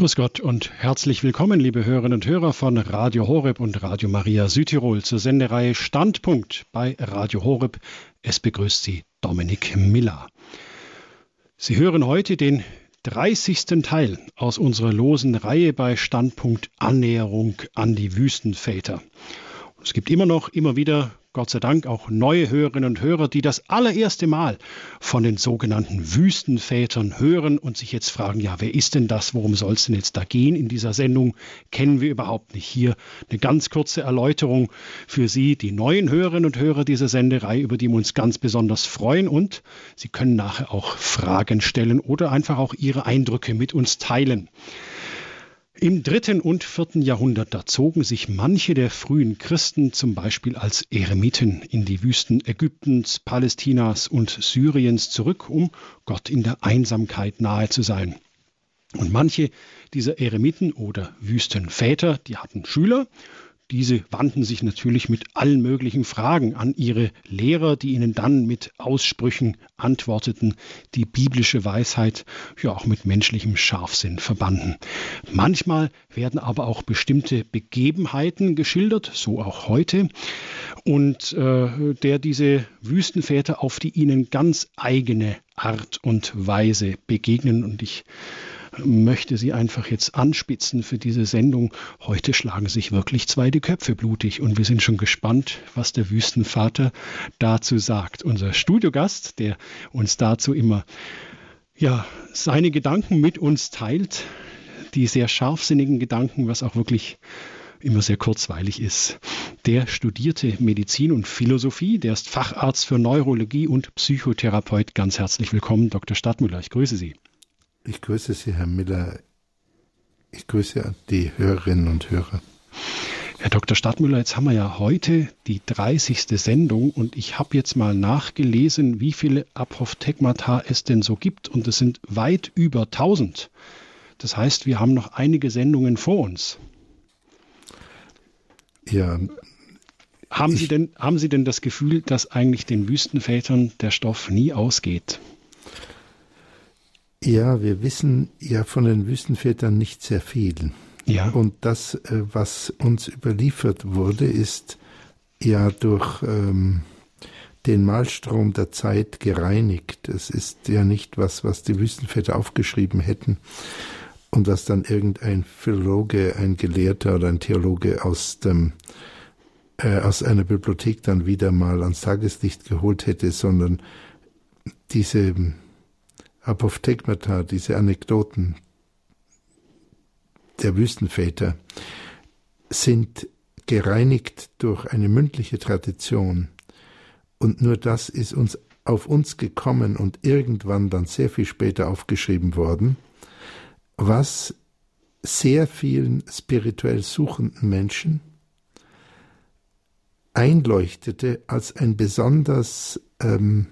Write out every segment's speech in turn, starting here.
Grüß Gott und herzlich willkommen, liebe Hörerinnen und Hörer von Radio Horeb und Radio Maria Südtirol zur Sendereihe Standpunkt bei Radio Horeb. Es begrüßt Sie Dominik Miller. Sie hören heute den 30. Teil aus unserer losen Reihe bei Standpunkt Annäherung an die Wüstenväter. Es gibt immer noch, immer wieder Gott sei Dank auch neue Hörerinnen und Hörer, die das allererste Mal von den sogenannten Wüstenvätern hören und sich jetzt fragen, ja, wer ist denn das? Worum soll es denn jetzt da gehen in dieser Sendung? Kennen wir überhaupt nicht. Hier eine ganz kurze Erläuterung für Sie, die neuen Hörerinnen und Hörer dieser Senderei, über die wir uns ganz besonders freuen und Sie können nachher auch Fragen stellen oder einfach auch Ihre Eindrücke mit uns teilen. Im dritten und vierten Jahrhundert da zogen sich manche der frühen Christen zum Beispiel als Eremiten in die Wüsten Ägyptens, Palästinas und Syriens zurück, um Gott in der Einsamkeit nahe zu sein. Und manche dieser Eremiten oder Wüstenväter, die hatten Schüler diese wandten sich natürlich mit allen möglichen Fragen an ihre Lehrer, die ihnen dann mit Aussprüchen antworteten, die biblische Weisheit ja auch mit menschlichem Scharfsinn verbanden. Manchmal werden aber auch bestimmte Begebenheiten geschildert, so auch heute, und äh, der diese Wüstenväter auf die ihnen ganz eigene Art und Weise begegnen. Und ich möchte Sie einfach jetzt anspitzen für diese Sendung. Heute schlagen sich wirklich zwei die Köpfe blutig und wir sind schon gespannt, was der Wüstenvater dazu sagt. Unser Studiogast, der uns dazu immer ja, seine Gedanken mit uns teilt, die sehr scharfsinnigen Gedanken, was auch wirklich immer sehr kurzweilig ist. Der studierte Medizin und Philosophie, der ist Facharzt für Neurologie und Psychotherapeut. Ganz herzlich willkommen, Dr. Stadtmüller. Ich grüße Sie. Ich grüße Sie, Herr Miller. Ich grüße die Hörerinnen und Hörer. Herr Dr. Stadtmüller, jetzt haben wir ja heute die 30. Sendung und ich habe jetzt mal nachgelesen, wie viele Apophthegmata es denn so gibt und es sind weit über 1000. Das heißt, wir haben noch einige Sendungen vor uns. Ja. Haben Sie, denn, haben Sie denn das Gefühl, dass eigentlich den Wüstenvätern der Stoff nie ausgeht? Ja, wir wissen ja von den Wüstenvätern nicht sehr viel. Ja. Und das, äh, was uns überliefert wurde, ist ja durch ähm, den Malstrom der Zeit gereinigt. Es ist ja nicht was, was die Wüstenväter aufgeschrieben hätten und was dann irgendein Philologe, ein Gelehrter oder ein Theologe aus dem äh, aus einer Bibliothek dann wieder mal ans Tageslicht geholt hätte, sondern diese Apophthegmata, diese Anekdoten der Wüstenväter, sind gereinigt durch eine mündliche Tradition. Und nur das ist uns auf uns gekommen und irgendwann dann sehr viel später aufgeschrieben worden, was sehr vielen spirituell suchenden Menschen einleuchtete als ein besonders ähm,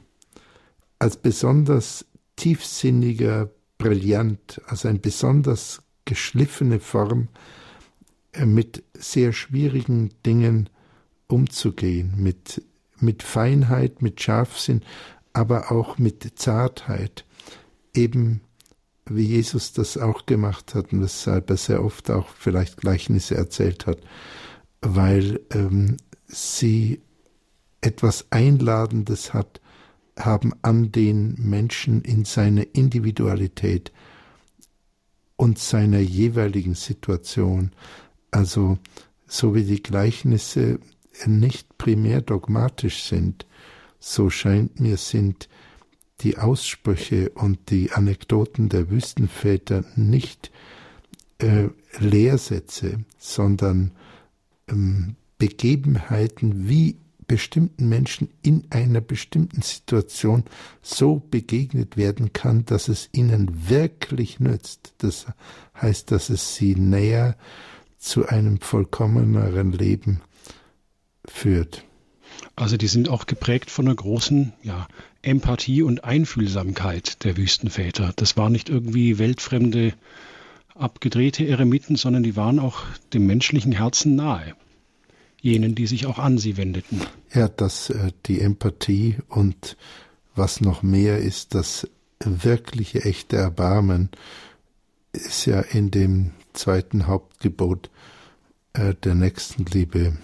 als besonders tiefsinniger, brillant, also eine besonders geschliffene Form, äh, mit sehr schwierigen Dingen umzugehen, mit, mit Feinheit, mit Scharfsinn, aber auch mit Zartheit, eben wie Jesus das auch gemacht hat und weshalb er sehr oft auch vielleicht Gleichnisse erzählt hat, weil ähm, sie etwas Einladendes hat, haben an den Menschen in seiner Individualität und seiner jeweiligen Situation. Also so wie die Gleichnisse nicht primär dogmatisch sind, so scheint mir sind die Aussprüche und die Anekdoten der Wüstenväter nicht äh, Lehrsätze, sondern ähm, Begebenheiten, wie bestimmten Menschen in einer bestimmten Situation so begegnet werden kann, dass es ihnen wirklich nützt. Das heißt, dass es sie näher zu einem vollkommeneren Leben führt. Also die sind auch geprägt von einer großen ja, Empathie und Einfühlsamkeit der Wüstenväter. Das war nicht irgendwie weltfremde, abgedrehte Eremiten, sondern die waren auch dem menschlichen Herzen nahe jenen, die sich auch an sie wendeten. Ja, dass äh, die Empathie und was noch mehr ist, das wirkliche, echte Erbarmen ist ja in dem zweiten Hauptgebot äh, der Nächstenliebe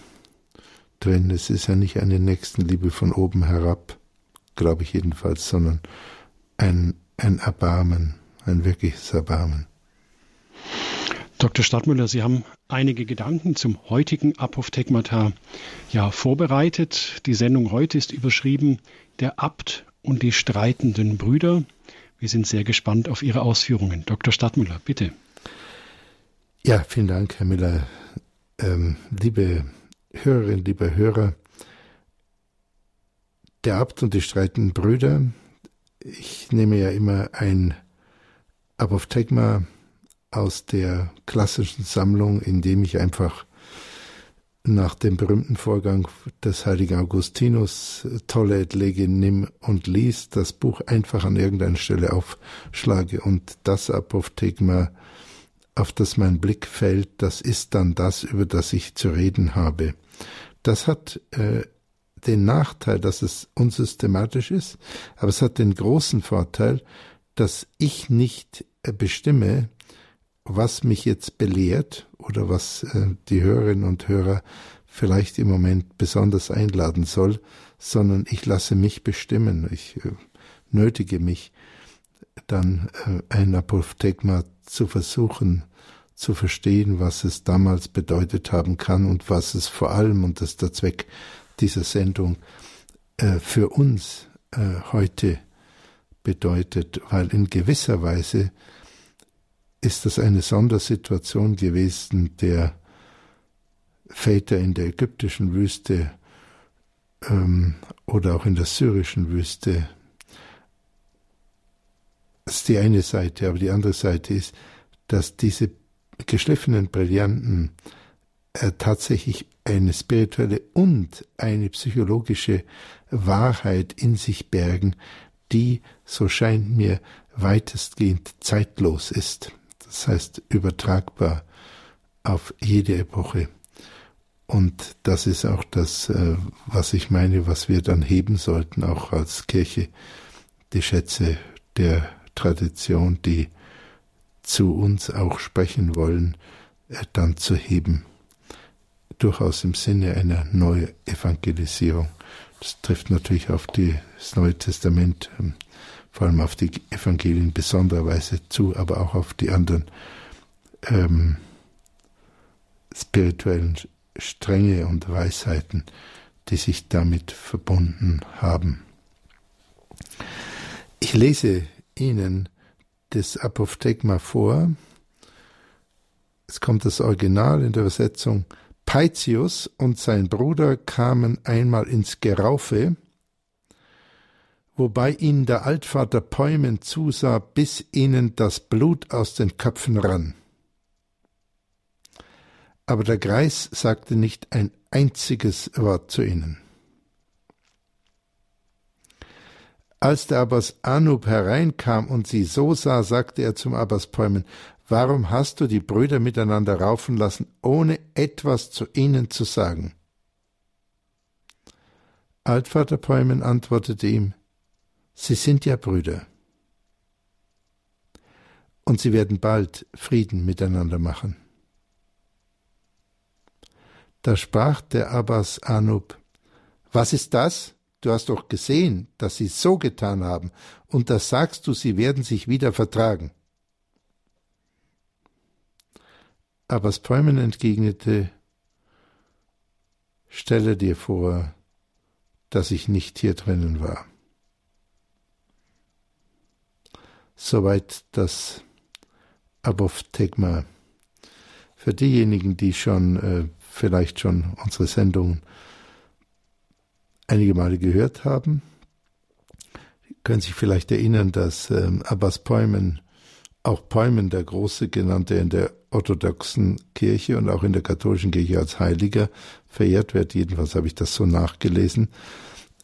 drin. Es ist ja nicht eine Nächstenliebe von oben herab, glaube ich jedenfalls, sondern ein, ein Erbarmen, ein wirkliches Erbarmen. Dr. Stadtmüller, Sie haben einige Gedanken zum heutigen Apophthegmata ja vorbereitet. Die Sendung heute ist überschrieben Der Abt und die streitenden Brüder. Wir sind sehr gespannt auf Ihre Ausführungen. Dr. Stadtmüller, bitte. Ja, vielen Dank, Herr Müller. Ähm, liebe Hörerinnen, liebe Hörer, der Abt und die streitenden Brüder. Ich nehme ja immer ein Apophthegma aus der klassischen Sammlung, in dem ich einfach nach dem berühmten Vorgang des heiligen Augustinus Tolle lege, nimm und lies, das Buch einfach an irgendeiner Stelle aufschlage und das Apophthegma, auf das mein Blick fällt, das ist dann das, über das ich zu reden habe. Das hat äh, den Nachteil, dass es unsystematisch ist, aber es hat den großen Vorteil, dass ich nicht äh, bestimme, was mich jetzt belehrt oder was äh, die Hörerinnen und Hörer vielleicht im Moment besonders einladen soll, sondern ich lasse mich bestimmen. Ich äh, nötige mich dann äh, ein Apophthegma zu versuchen zu verstehen, was es damals bedeutet haben kann und was es vor allem, und das ist der Zweck dieser Sendung, äh, für uns äh, heute bedeutet, weil in gewisser Weise ist das eine Sondersituation gewesen der Väter in der ägyptischen Wüste ähm, oder auch in der syrischen Wüste. Das ist die eine Seite, aber die andere Seite ist, dass diese geschliffenen Brillanten äh, tatsächlich eine spirituelle und eine psychologische Wahrheit in sich bergen, die, so scheint mir, weitestgehend zeitlos ist das heißt übertragbar auf jede Epoche. Und das ist auch das, äh, was ich meine, was wir dann heben sollten, auch als Kirche, die Schätze der Tradition, die zu uns auch sprechen wollen, äh, dann zu heben. Durchaus im Sinne einer Neuevangelisierung. Das trifft natürlich auf das Neue Testament ähm, vor allem auf die Evangelien besonderer Weise zu, aber auch auf die anderen ähm, spirituellen Stränge und Weisheiten, die sich damit verbunden haben. Ich lese Ihnen das Apophthegma vor. Es kommt das Original in der Übersetzung. Paitius und sein Bruder kamen einmal ins Geraufe, wobei ihnen der Altvater Päumen zusah, bis ihnen das Blut aus den Köpfen rann. Aber der Greis sagte nicht ein einziges Wort zu ihnen. Als der Abbas Anub hereinkam und sie so sah, sagte er zum Abbas Päumen, Warum hast du die Brüder miteinander raufen lassen, ohne etwas zu ihnen zu sagen? Altvater Päumen antwortete ihm, Sie sind ja Brüder. Und sie werden bald Frieden miteinander machen. Da sprach der Abbas Anub, Was ist das? Du hast doch gesehen, dass sie so getan haben, und da sagst du, sie werden sich wieder vertragen. Abbas Päumen entgegnete, Stelle dir vor, dass ich nicht hier drinnen war. Soweit das Apophthegma. Für diejenigen, die schon äh, vielleicht schon unsere Sendung einige Male gehört haben, können sich vielleicht erinnern, dass ähm, Abbas Päumen, auch Päumen der Große genannte in der orthodoxen Kirche und auch in der katholischen Kirche als Heiliger verehrt wird. Jedenfalls habe ich das so nachgelesen.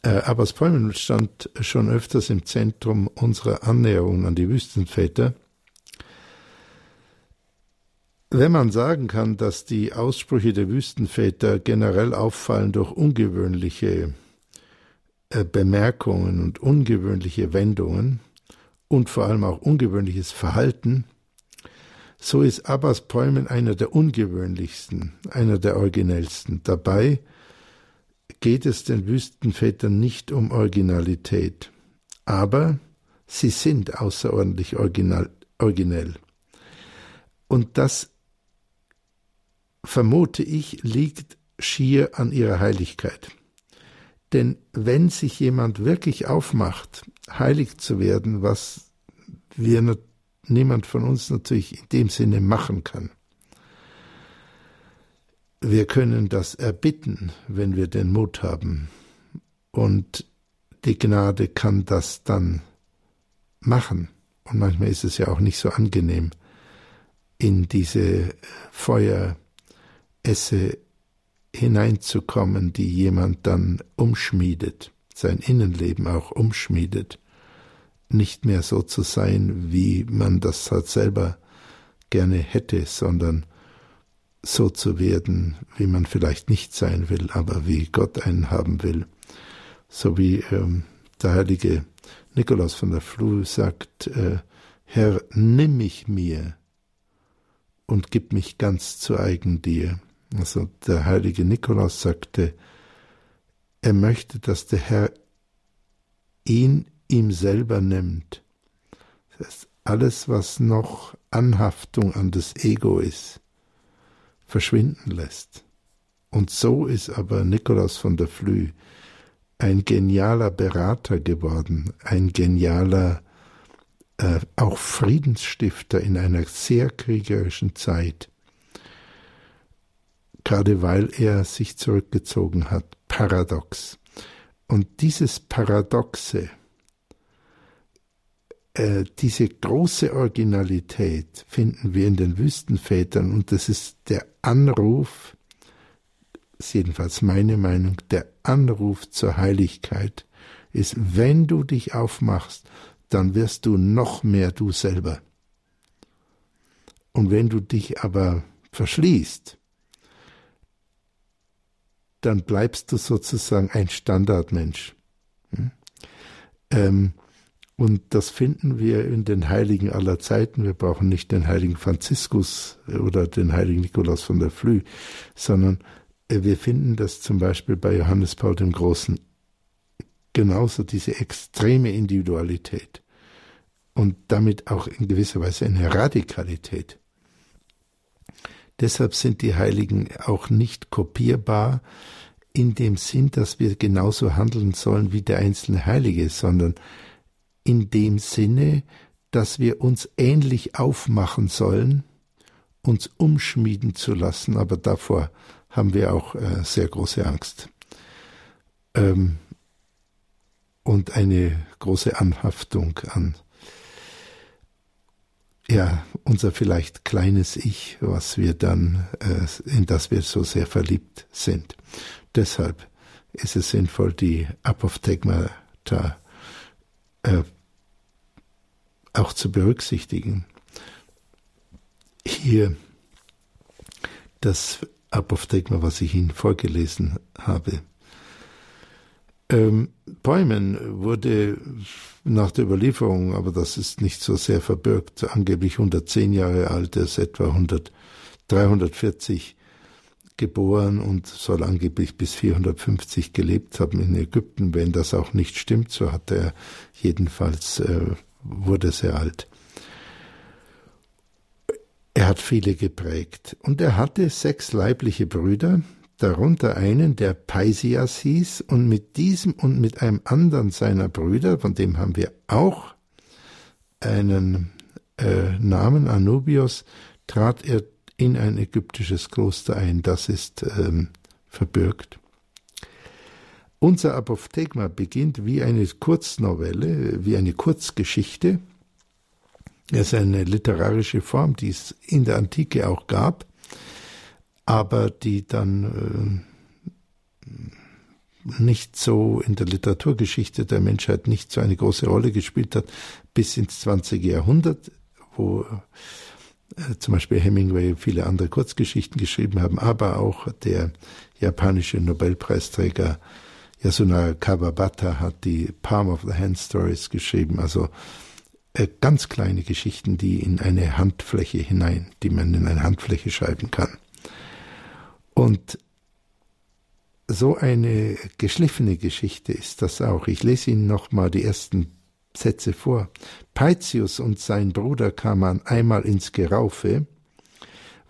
Äh, Abbas Päumen stand schon öfters im Zentrum unserer Annäherung an die Wüstenväter. Wenn man sagen kann, dass die Aussprüche der Wüstenväter generell auffallen durch ungewöhnliche äh, Bemerkungen und ungewöhnliche Wendungen und vor allem auch ungewöhnliches Verhalten, So ist Abbas Poemen einer der ungewöhnlichsten, einer der originellsten. Dabei geht es den Wüstenvätern nicht um Originalität, aber sie sind außerordentlich original, originell. Und das, vermute ich, liegt schier an ihrer Heiligkeit. Denn wenn sich jemand wirklich aufmacht, heilig zu werden, was wir niemand von uns natürlich in dem Sinne machen kann, wir können das erbitten, wenn wir den Mut haben. Und die Gnade kann das dann machen. Und manchmal ist es ja auch nicht so angenehm, in diese Feueresse hineinzukommen, die jemand dann umschmiedet, sein Innenleben auch umschmiedet, nicht mehr so zu sein, wie man das halt selber gerne hätte, sondern so zu werden, wie man vielleicht nicht sein will, aber wie Gott einen haben will. So wie ähm, der heilige Nikolaus von der Flue sagt, äh, Herr, nimm mich mir und gib mich ganz zu eigen dir. Also der heilige Nikolaus sagte, er möchte, dass der Herr ihn ihm selber nimmt. Das heißt, alles, was noch Anhaftung an das Ego ist, verschwinden lässt. Und so ist aber Nikolaus von der Flü ein genialer Berater geworden, ein genialer äh, auch Friedensstifter in einer sehr kriegerischen Zeit, gerade weil er sich zurückgezogen hat, paradox. Und dieses Paradoxe, äh, diese große Originalität finden wir in den Wüstenvätern und das ist der Anruf, ist jedenfalls meine Meinung, der Anruf zur Heiligkeit ist, wenn du dich aufmachst, dann wirst du noch mehr du selber. Und wenn du dich aber verschließt, dann bleibst du sozusagen ein Standardmensch. Hm? Ähm, und das finden wir in den Heiligen aller Zeiten. Wir brauchen nicht den heiligen Franziskus oder den heiligen Nikolaus von der Flü, sondern äh, wir finden das zum Beispiel bei Johannes Paul dem Großen genauso diese extreme Individualität und damit auch in gewisser Weise eine Radikalität. Deshalb sind die Heiligen auch nicht kopierbar in dem Sinn, dass wir genauso handeln sollen wie der einzelne Heilige, sondern in dem Sinne, dass wir uns ähnlich aufmachen sollen, uns umschmieden zu lassen, aber davor haben wir auch äh, sehr große Angst. Ähm, und eine große Anhaftung an ja, unser vielleicht kleines Ich, was wir dann, äh, in das wir so sehr verliebt sind. Deshalb ist es sinnvoll, die Apophthegmata äh, auch zu berücksichtigen. Hier das Apophthegma, was ich Ihnen vorgelesen habe. Ähm, Bäumen wurde nach der Überlieferung, aber das ist nicht so sehr verbirgt, angeblich 110 Jahre alt, er ist etwa 100, 340 geboren und soll angeblich bis 450 gelebt haben in Ägypten. Wenn das auch nicht stimmt, so hat er jedenfalls, äh, wurde sehr alt. Er hat viele geprägt und er hatte sechs leibliche Brüder, darunter einen, der Paisias hieß, und mit diesem und mit einem anderen seiner Brüder, von dem haben wir auch einen äh, Namen, Anubios, trat er in ein ägyptisches Kloster ein. Das ist ähm, verbürgt. Unser Apophthegma beginnt wie eine Kurznovelle, wie eine Kurzgeschichte. Es ist eine literarische Form, die es in der Antike auch gab aber die dann äh, nicht so in der Literaturgeschichte der Menschheit nicht so eine große Rolle gespielt hat, bis ins 20. Jahrhundert, wo zum Beispiel Hemingway viele andere Kurzgeschichten geschrieben haben, aber auch der japanische Nobelpreisträger Yasunari Kawabata hat die Palm of the Hand Stories geschrieben. Also äh, ganz kleine Geschichten, die in eine Handfläche hinein, die man in eine Handfläche schreiben kann. Und so eine geschliffene Geschichte ist das auch. Ich lese Ihnen nochmal die ersten Sätze vor. Peitius und sein Bruder kamen einmal ins Geraufe,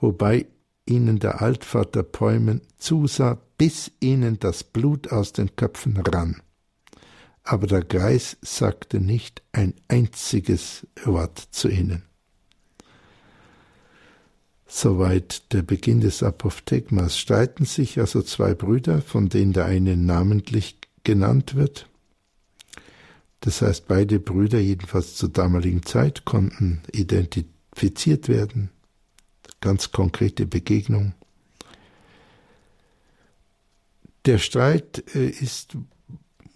wobei ihnen der Altvater Päumen zusah, bis ihnen das Blut aus den Köpfen rann. Aber der Greis sagte nicht ein einziges Wort zu ihnen. Soweit der Beginn des Apophthegmas streiten sich also zwei Brüder, von denen der eine namentlich genannt wird. Das heißt, beide Brüder, jedenfalls zur damaligen Zeit, konnten identifiziert werden. Ganz konkrete Begegnung. Der Streit äh, ist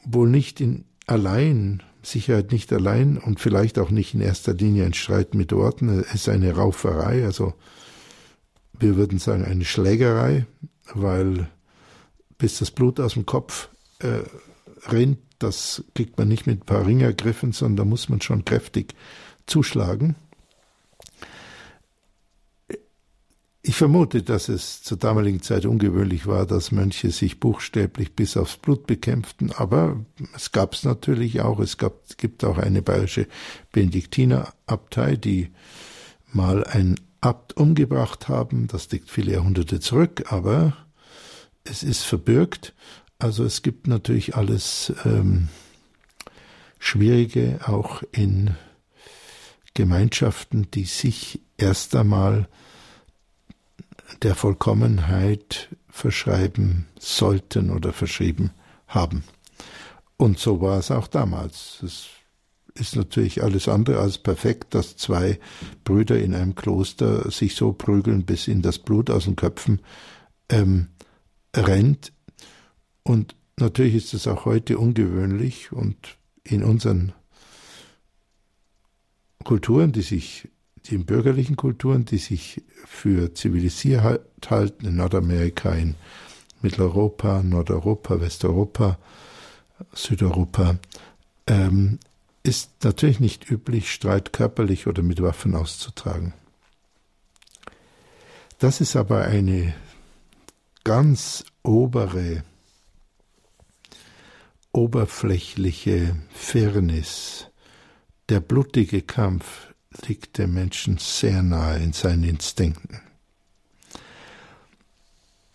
wohl nicht in allein, Sicherheit nicht allein und vielleicht auch nicht in erster Linie ein Streit mit Worten. Es ist eine Rauferei, also wir würden sagen eine Schlägerei, weil bis das Blut aus dem Kopf äh, rinnt, das kriegt man nicht mit ein paar Ringergriffen, sondern da muss man schon kräftig zuschlagen. Ich vermute, dass es zur damaligen Zeit ungewöhnlich war, dass Mönche sich buchstäblich bis aufs Blut bekämpften, aber es gab es natürlich auch. Es gab, gibt auch eine bayerische Benediktinerabtei, die mal ein Abt umgebracht haben. Das liegt viele Jahrhunderte zurück, aber es ist verbürgt. Also es gibt natürlich alles ähm, Schwierige auch in Gemeinschaften, die sich erst einmal der Vollkommenheit verschreiben sollten oder verschrieben haben. Und so war es auch damals. Es ist natürlich alles andere als perfekt, dass zwei Brüder in einem Kloster sich so prügeln, bis ihnen das Blut aus den Köpfen ähm, rennt. Und natürlich ist es auch heute ungewöhnlich und in unseren Kulturen, die sich, den bürgerlichen Kulturen, die sich für zivilisiert halten, in Nordamerika, in Mitteleuropa, Nordeuropa, Westeuropa, Südeuropa, ähm, ist natürlich nicht üblich, Streit körperlich oder mit Waffen auszutragen. Das ist aber eine ganz obere, oberflächliche Firnis. Der blutige Kampf liegt dem Menschen sehr nahe in seinen Instinkten.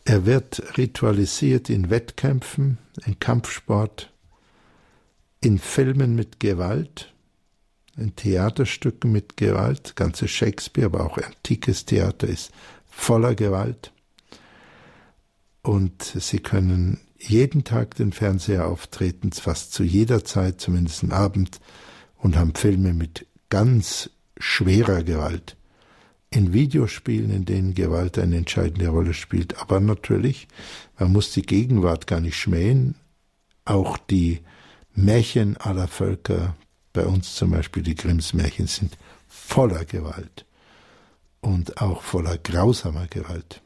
Er wird ritualisiert in Wettkämpfen, in Kampfsport, in Filmen mit Gewalt, in Theaterstücken mit Gewalt, ganze Shakespeare, aber auch antikes Theater ist voller Gewalt. Und sie können jeden Tag den Fernseher auftreten, fast zu jeder Zeit, zumindest am Abend, und haben Filme mit ganz schwerer Gewalt. In Videospielen, in denen Gewalt eine entscheidende Rolle spielt. Aber natürlich, man muss die Gegenwart gar nicht schmähen. Auch die Märchen aller Völker, bei uns zum Beispiel die Grimms Märchen, sind voller Gewalt und auch voller grausamer Gewalt.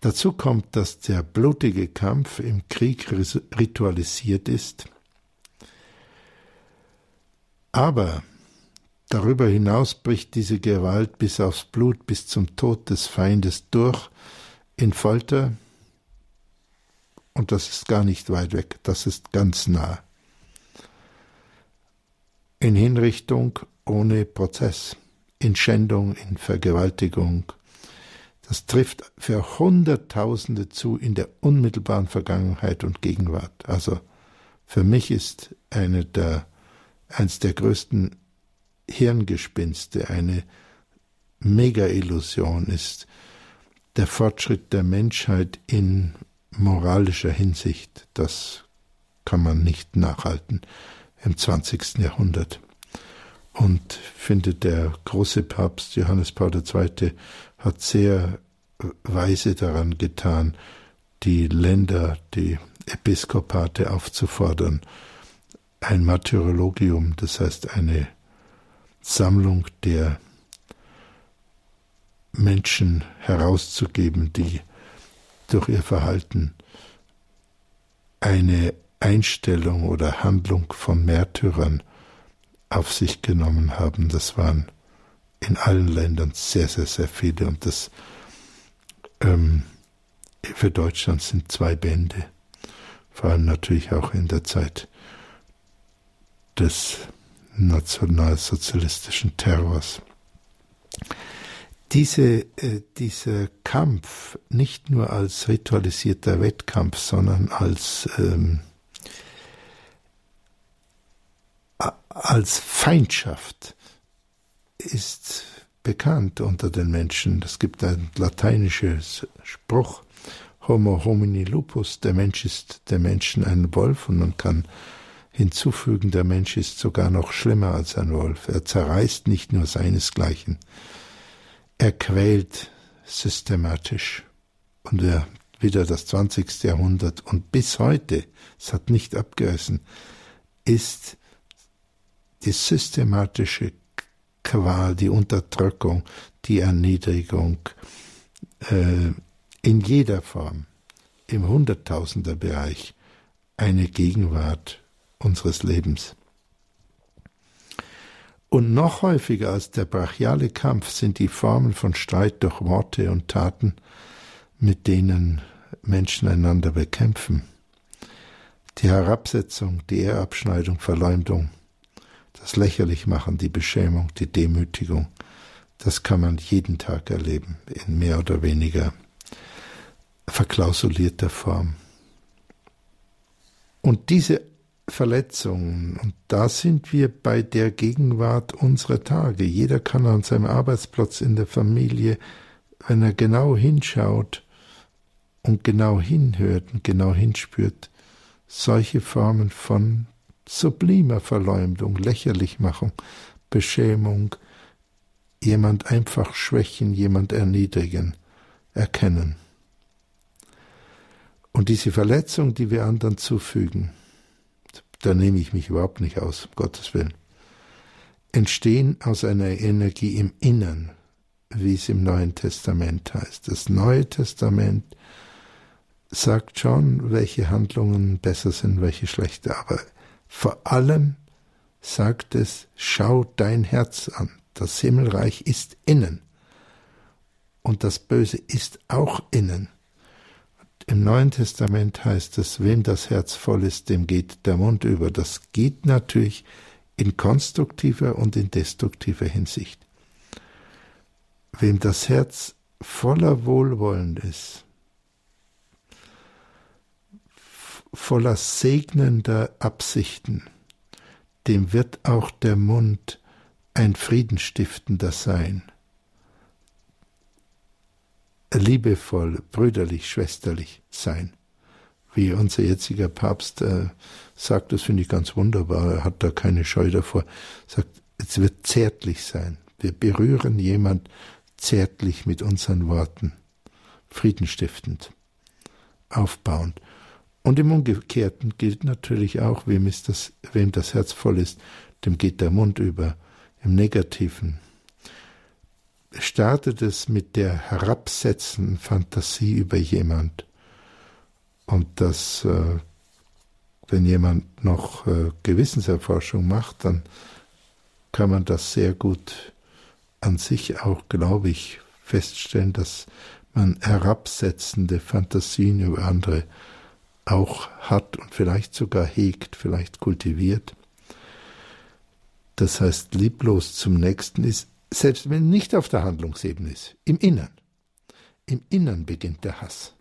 Dazu kommt, dass der blutige Kampf im Krieg ritualisiert ist, aber darüber hinaus bricht diese Gewalt bis aufs Blut, bis zum Tod des Feindes durch, in Folter, und das ist gar nicht weit weg, das ist ganz nah. In Hinrichtung ohne Prozess, in Schändung, in Vergewaltigung. Das trifft für Hunderttausende zu in der unmittelbaren Vergangenheit und Gegenwart. Also für mich ist eine der, eins der größten Hirngespinste, eine Mega-Illusion ist der Fortschritt der Menschheit in moralischer Hinsicht, das kann man nicht nachhalten im 20. Jahrhundert. Und finde, der große Papst Johannes Paul II. Hat sehr weise daran getan, die Länder, die Episkopate aufzufordern, ein Martyrologium, das heißt eine Sammlung der Menschen herauszugeben, die durch ihr Verhalten eine Einstellung oder Handlung von Märtyrern auf sich genommen haben. Das waren in allen Ländern sehr, sehr, sehr viele. Und das ähm, für Deutschland sind zwei Bände, vor allem natürlich auch in der Zeit des nationalsozialistischen Terrors. Diese, äh, dieser Kampf, nicht nur als ritualisierter Wettkampf, sondern als, ähm, als Feindschaft, ist bekannt unter den Menschen. Es gibt ein lateinisches Spruch, Homo homini lupus, der Mensch ist der Menschen ein Wolf und man kann hinzufügen, der Mensch ist sogar noch schlimmer als ein Wolf. Er zerreißt nicht nur seinesgleichen, er quält systematisch. Und er wieder das 20. Jahrhundert und bis heute, es hat nicht abgerissen, ist die systematische Qual, die Unterdrückung, die Erniedrigung äh, in jeder Form, im Hunderttausenderbereich, eine Gegenwart unseres Lebens. Und noch häufiger als der brachiale Kampf sind die Formen von Streit durch Worte und Taten, mit denen Menschen einander bekämpfen. Die Herabsetzung, die Ehrabschneidung, Verleumdung, das Lächerlichmachen, die Beschämung, die Demütigung, das kann man jeden Tag erleben, in mehr oder weniger verklausulierter Form. Und diese Verletzungen, und da sind wir bei der Gegenwart unserer Tage. Jeder kann an seinem Arbeitsplatz in der Familie, wenn er genau hinschaut und genau hinhört und genau hinspürt, solche Formen von sublimer Verleumdung, Lächerlichmachung, Beschämung, jemand einfach schwächen, jemand erniedrigen, erkennen. Und diese Verletzung, die wir anderen zufügen, da nehme ich mich überhaupt nicht aus, um Gottes Willen, entstehen aus einer Energie im Innern, wie es im Neuen Testament heißt. Das Neue Testament sagt schon, welche Handlungen besser sind, welche schlechter, aber vor allem sagt es, schau dein Herz an. Das Himmelreich ist innen. Und das Böse ist auch innen. Im Neuen Testament heißt es, wem das Herz voll ist, dem geht der Mund über. Das geht natürlich in konstruktiver und in destruktiver Hinsicht. Wem das Herz voller Wohlwollen ist, voller segnender Absichten, dem wird auch der Mund ein friedenstiftender sein. Liebevoll, brüderlich, schwesterlich sein. Wie unser jetziger Papst äh, sagt, das finde ich ganz wunderbar, er hat da keine Scheu davor, sagt, es wird zärtlich sein. Wir berühren jemand zärtlich mit unseren Worten, friedenstiftend, aufbauend. Und im Umgekehrten gilt natürlich auch, wem, ist das, wem das Herz voll ist, dem geht der Mund über. Im Negativen startet es mit der herabsetzenden Fantasie über jemand. Und das, äh, wenn jemand noch äh, Gewissenserforschung macht, dann kann man das sehr gut an sich auch, glaube ich, feststellen, dass man herabsetzende Fantasien über andere auch hat und vielleicht sogar hegt, vielleicht kultiviert. Das heißt, lieblos zum Nächsten ist, selbst wenn nicht auf der Handlungsebene ist, im Innern. Im Innern beginnt der Hass.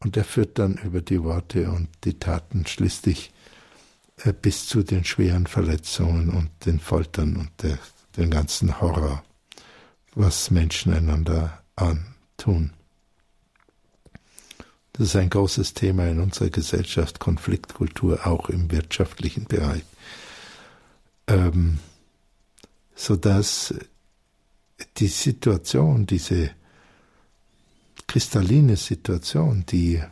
Und er führt dann über die Worte und die Taten schließlich äh, bis zu den schweren Verletzungen und den Foltern und der, den ganzen Horror, was Menschen einander antun. Das ist ein großes Thema in unserer Gesellschaft, Konfliktkultur, auch im wirtschaftlichen Bereich. Ähm, sodass die Situation, diese kristalline Situation, die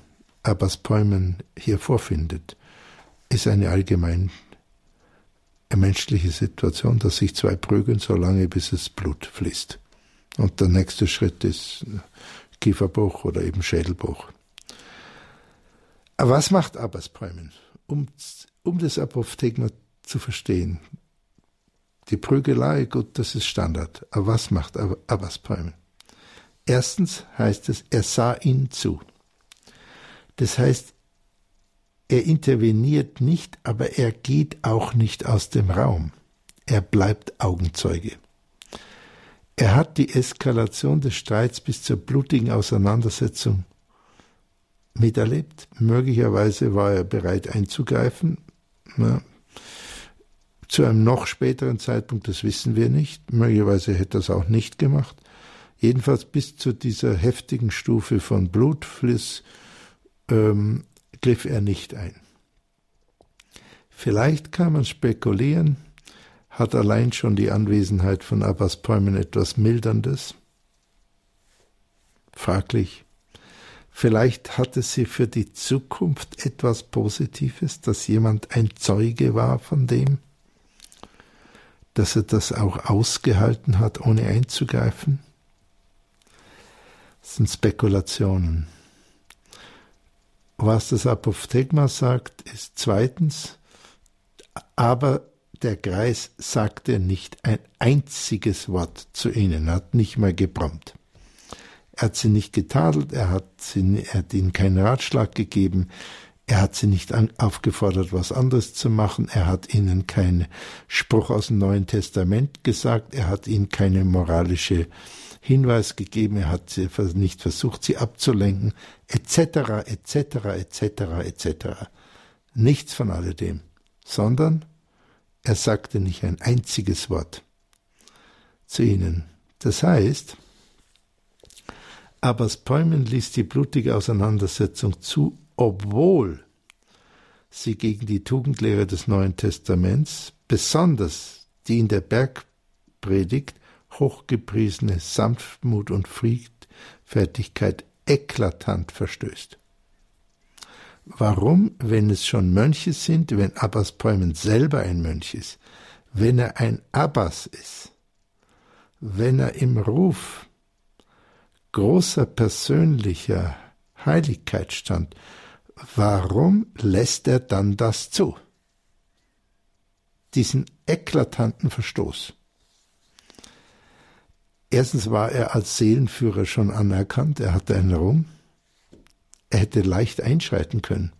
Abbas Päumen hier vorfindet, ist eine allgemein menschliche Situation, dass sich zwei prügeln, solange bis es Blut fließt. Und der nächste Schritt ist Kieferbruch oder eben Schädelbruch. Was macht Abbas Päumen? Um, um des Apophthegma zu verstehen. Die Prügelei, gut, das ist Standard. Aber was macht Abbas Palmen? Erstens heißt es, er sah ihnen zu. Das heißt, er interveniert nicht, aber er geht auch nicht aus dem Raum. Er bleibt Augenzeuge. Er hat die Eskalation des Streits bis zur blutigen Auseinandersetzung miterlebt. Möglicherweise war er bereit einzugreifen. Ja. Zu einem noch späteren Zeitpunkt, das wissen wir nicht. Möglicherweise hätte er es auch nicht gemacht. Jedenfalls bis zu dieser heftigen Stufe von Blutfliss ähm, griff er nicht ein. Vielleicht kann man spekulieren, hat allein schon die Anwesenheit von Abbas Päumen etwas Milderndes? Fraglich. Vielleicht hatte sie für die Zukunft etwas Positives, dass jemand ein Zeuge war von dem, dass er das auch ausgehalten hat, ohne einzugreifen? Das sind Spekulationen. Was das Apophthegma sagt, ist zweitens, aber der Greis sagte nicht ein einziges Wort zu ihnen, hat nicht mal gebrummt. Er hat sie nicht getadelt, er hat, sie, er hat ihnen keinen Ratschlag gegeben, er hat sie nicht an, aufgefordert, was anderes zu machen, er hat ihnen keinen Spruch aus dem Neuen Testament gesagt, er hat ihnen keine moralische Hinweis gegeben, er hat sie nicht versucht, sie abzulenken, etc., etc., etc., etc. Nichts von alledem, sondern er sagte nicht ein einziges Wort zu ihnen. Das heißt, Abbas Päumen ließ die blutige Auseinandersetzung zu, obwohl sie gegen die Tugendlehre des Neuen Testaments, besonders die in der Bergpredigt hochgepriesene Sanftmut und Friedfertigkeit eklatant verstößt. Warum, wenn es schon Mönche sind, wenn Abbas Päumen selber ein Mönch ist, wenn er ein Abbas ist, wenn er im Ruf großer persönlicher Heiligkeit stand, warum lässt er dann das zu? Diesen eklatanten Verstoß. Erstens war er als Seelenführer schon anerkannt, er hatte einen Ruhm, er hätte leicht einschreiten können.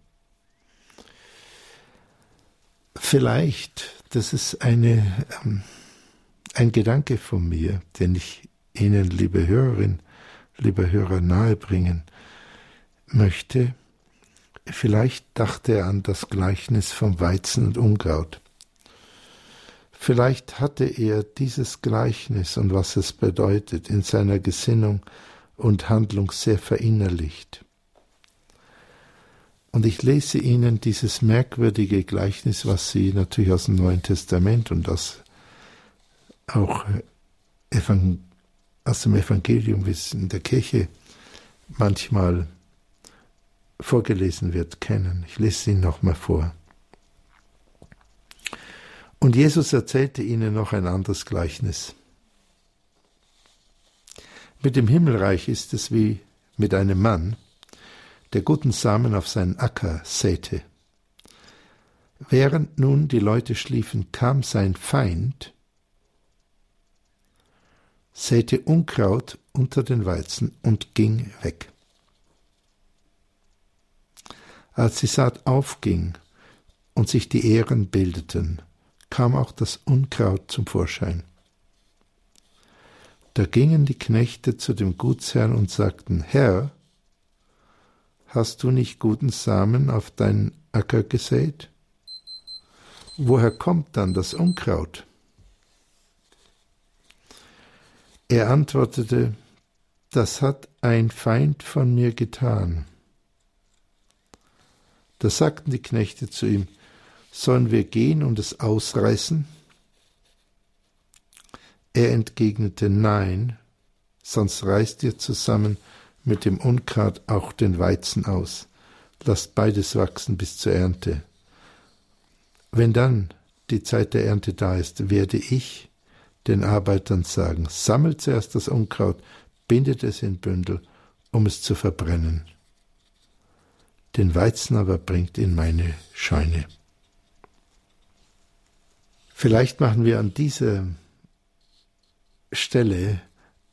Vielleicht, das ist eine, ähm, ein Gedanke von mir, den ich Ihnen, liebe Hörerin, lieber Hörer, nahebringen möchte. Vielleicht dachte er an das Gleichnis vom Weizen und Unkraut. Vielleicht hatte er dieses Gleichnis und was es bedeutet in seiner Gesinnung und Handlung sehr verinnerlicht. Und ich lese Ihnen dieses merkwürdige Gleichnis, was Sie natürlich aus dem Neuen Testament und aus auch aus dem Evangelium, wie es in der Kirche manchmal vorgelesen wird, kennen. Ich lese ihn nochmal vor. Und Jesus erzählte ihnen noch ein anderes Gleichnis. Mit dem Himmelreich ist es wie mit einem Mann, der guten Samen auf seinen Acker säte. Während nun die Leute schliefen, kam sein Feind säte Unkraut unter den Weizen und ging weg. Als die Saat aufging und sich die Ähren bildeten, kam auch das Unkraut zum Vorschein. Da gingen die Knechte zu dem Gutsherrn und sagten, Herr, hast du nicht guten Samen auf deinen Acker gesät? Woher kommt dann das Unkraut? Er antwortete, das hat ein Feind von mir getan. Da sagten die Knechte zu ihm, sollen wir gehen und es ausreißen? Er entgegnete, nein, sonst reißt ihr zusammen mit dem Unkraut auch den Weizen aus. Lasst beides wachsen bis zur Ernte. Wenn dann die Zeit der Ernte da ist, werde ich den Arbeitern sagen, sammelt zuerst das Unkraut, bindet es in Bündel, um es zu verbrennen. Den Weizen aber bringt in meine Scheune. Vielleicht machen wir an dieser Stelle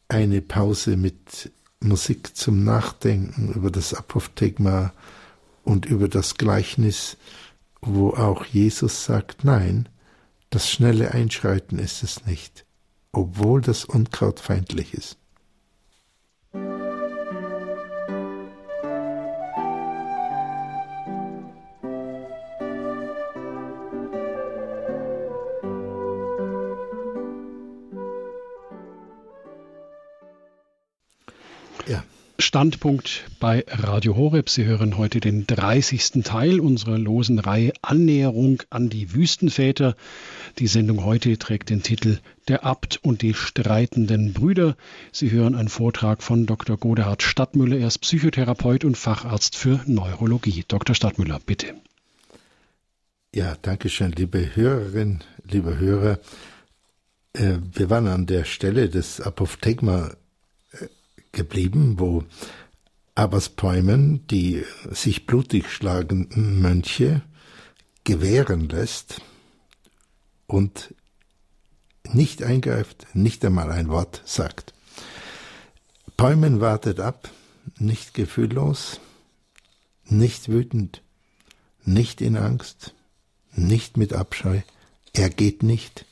eine Pause mit Musik zum Nachdenken über das Apophthegma und über das Gleichnis, wo auch Jesus sagt, nein, das schnelle Einschreiten ist es nicht, obwohl das Unkraut feindlich ist. Standpunkt bei Radio Horeb. Sie hören heute den 30. Teil unserer losen Reihe Annäherung an die Wüstenväter. Die Sendung heute trägt den Titel Der Abt und die streitenden Brüder. Sie hören einen Vortrag von Dr. Godehard Stadtmüller. Er ist Psychotherapeut und Facharzt für Neurologie. Dr. Stadtmüller, bitte. Ja, danke schön, liebe Hörerinnen, liebe Hörer. Äh, wir waren an der Stelle des Apophthegma geblieben, wo Aberspäumen die sich blutig schlagenden Mönche gewähren lässt und nicht eingreift, nicht einmal ein Wort sagt. Päumen wartet ab, nicht gefühllos, nicht wütend, nicht in Angst, nicht mit Abscheu. Er geht nicht.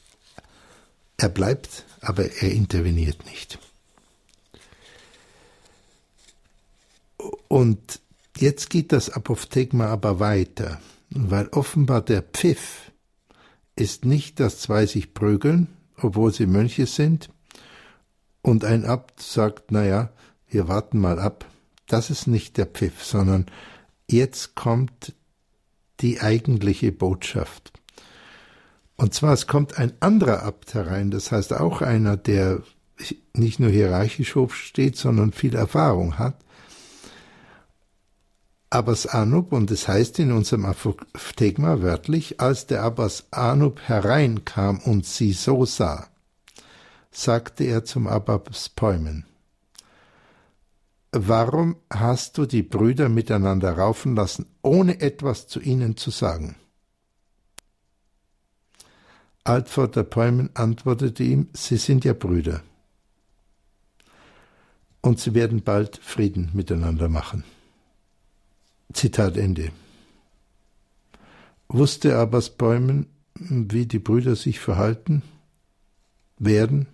Er bleibt, aber er interveniert nicht. Und jetzt geht das Apophthegma aber weiter, weil offenbar der Pfiff ist nicht, dass zwei sich prügeln, obwohl sie Mönche sind, und ein Abt sagt, naja, wir warten mal ab. Das ist nicht der Pfiff, sondern jetzt kommt die eigentliche Botschaft. Und zwar, es kommt ein anderer Abt herein, das heißt auch einer, der nicht nur hierarchisch hoch steht, sondern viel Erfahrung hat, Abbas Anub, und es heißt in unserem Aphthegma wörtlich, als der Abbas Anub hereinkam und sie so sah, sagte er zum Abbas Päumen, Warum hast du die Brüder miteinander raufen lassen, ohne etwas zu ihnen zu sagen? Altvater Päumen antwortete ihm, sie sind ja Brüder. Und sie werden bald Frieden miteinander machen. Zitat Ende. Wusste Abbas Bäumen, wie die Brüder sich verhalten werden?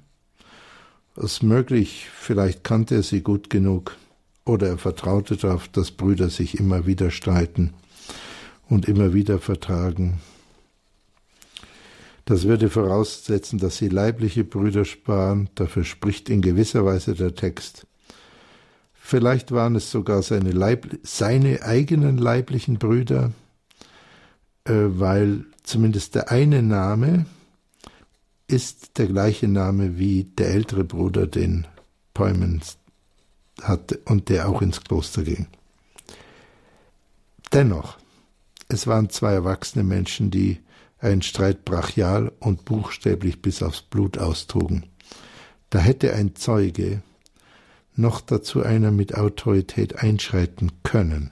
Es möglich, vielleicht kannte er sie gut genug, oder er vertraute darauf, dass Brüder sich immer wieder streiten und immer wieder vertragen. Das würde voraussetzen, dass sie leibliche Brüder sparen, dafür spricht in gewisser Weise der Text. Vielleicht waren es sogar seine, Leib seine eigenen leiblichen Brüder, äh, weil zumindest der eine Name ist der gleiche Name wie der ältere Bruder, den Päumen hatte und der auch ins Kloster ging. Dennoch, es waren zwei erwachsene Menschen, die einen Streit brachial und buchstäblich bis aufs Blut austrugen. Da hätte ein Zeuge noch dazu einer mit Autorität einschreiten können.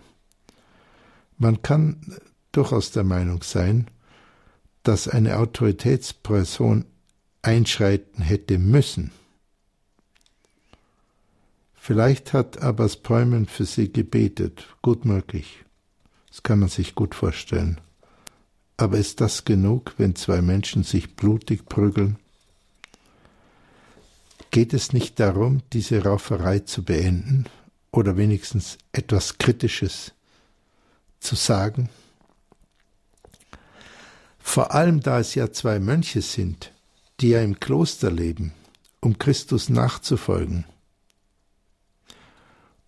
Man kann durchaus der Meinung sein, dass eine Autoritätsperson einschreiten hätte müssen. Vielleicht hat Abbas Päumen für sie gebetet, gut möglich. Das kann man sich gut vorstellen. Aber ist das genug, wenn zwei Menschen sich blutig prügeln? Geht es nicht darum, diese Rauferei zu beenden oder wenigstens etwas Kritisches zu sagen? Vor allem da es ja zwei Mönche sind, die ja im Kloster leben, um Christus nachzufolgen,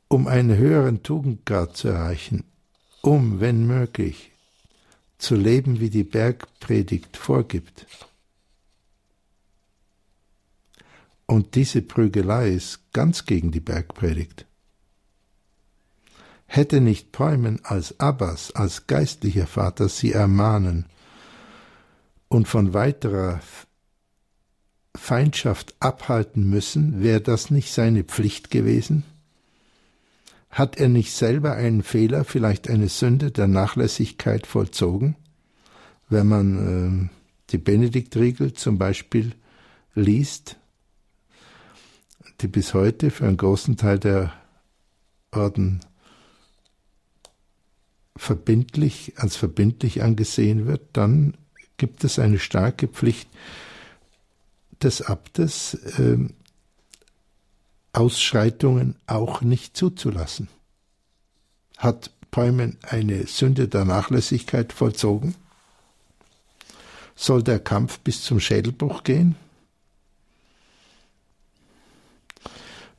um einen höheren Tugendgrad zu erreichen, um, wenn möglich, zu leben, wie die Bergpredigt vorgibt. Und diese Prügelei ist ganz gegen die Bergpredigt. Hätte nicht Päumen als Abbas, als geistlicher Vater sie ermahnen und von weiterer Feindschaft abhalten müssen, wäre das nicht seine Pflicht gewesen? Hat er nicht selber einen Fehler, vielleicht eine Sünde der Nachlässigkeit vollzogen, wenn man äh, die Benediktriegel zum Beispiel liest, die bis heute für einen großen Teil der Orden verbindlich, als verbindlich angesehen wird, dann gibt es eine starke Pflicht des Abtes, äh, Ausschreitungen auch nicht zuzulassen. Hat Päumen eine Sünde der Nachlässigkeit vollzogen? Soll der Kampf bis zum Schädelbruch gehen?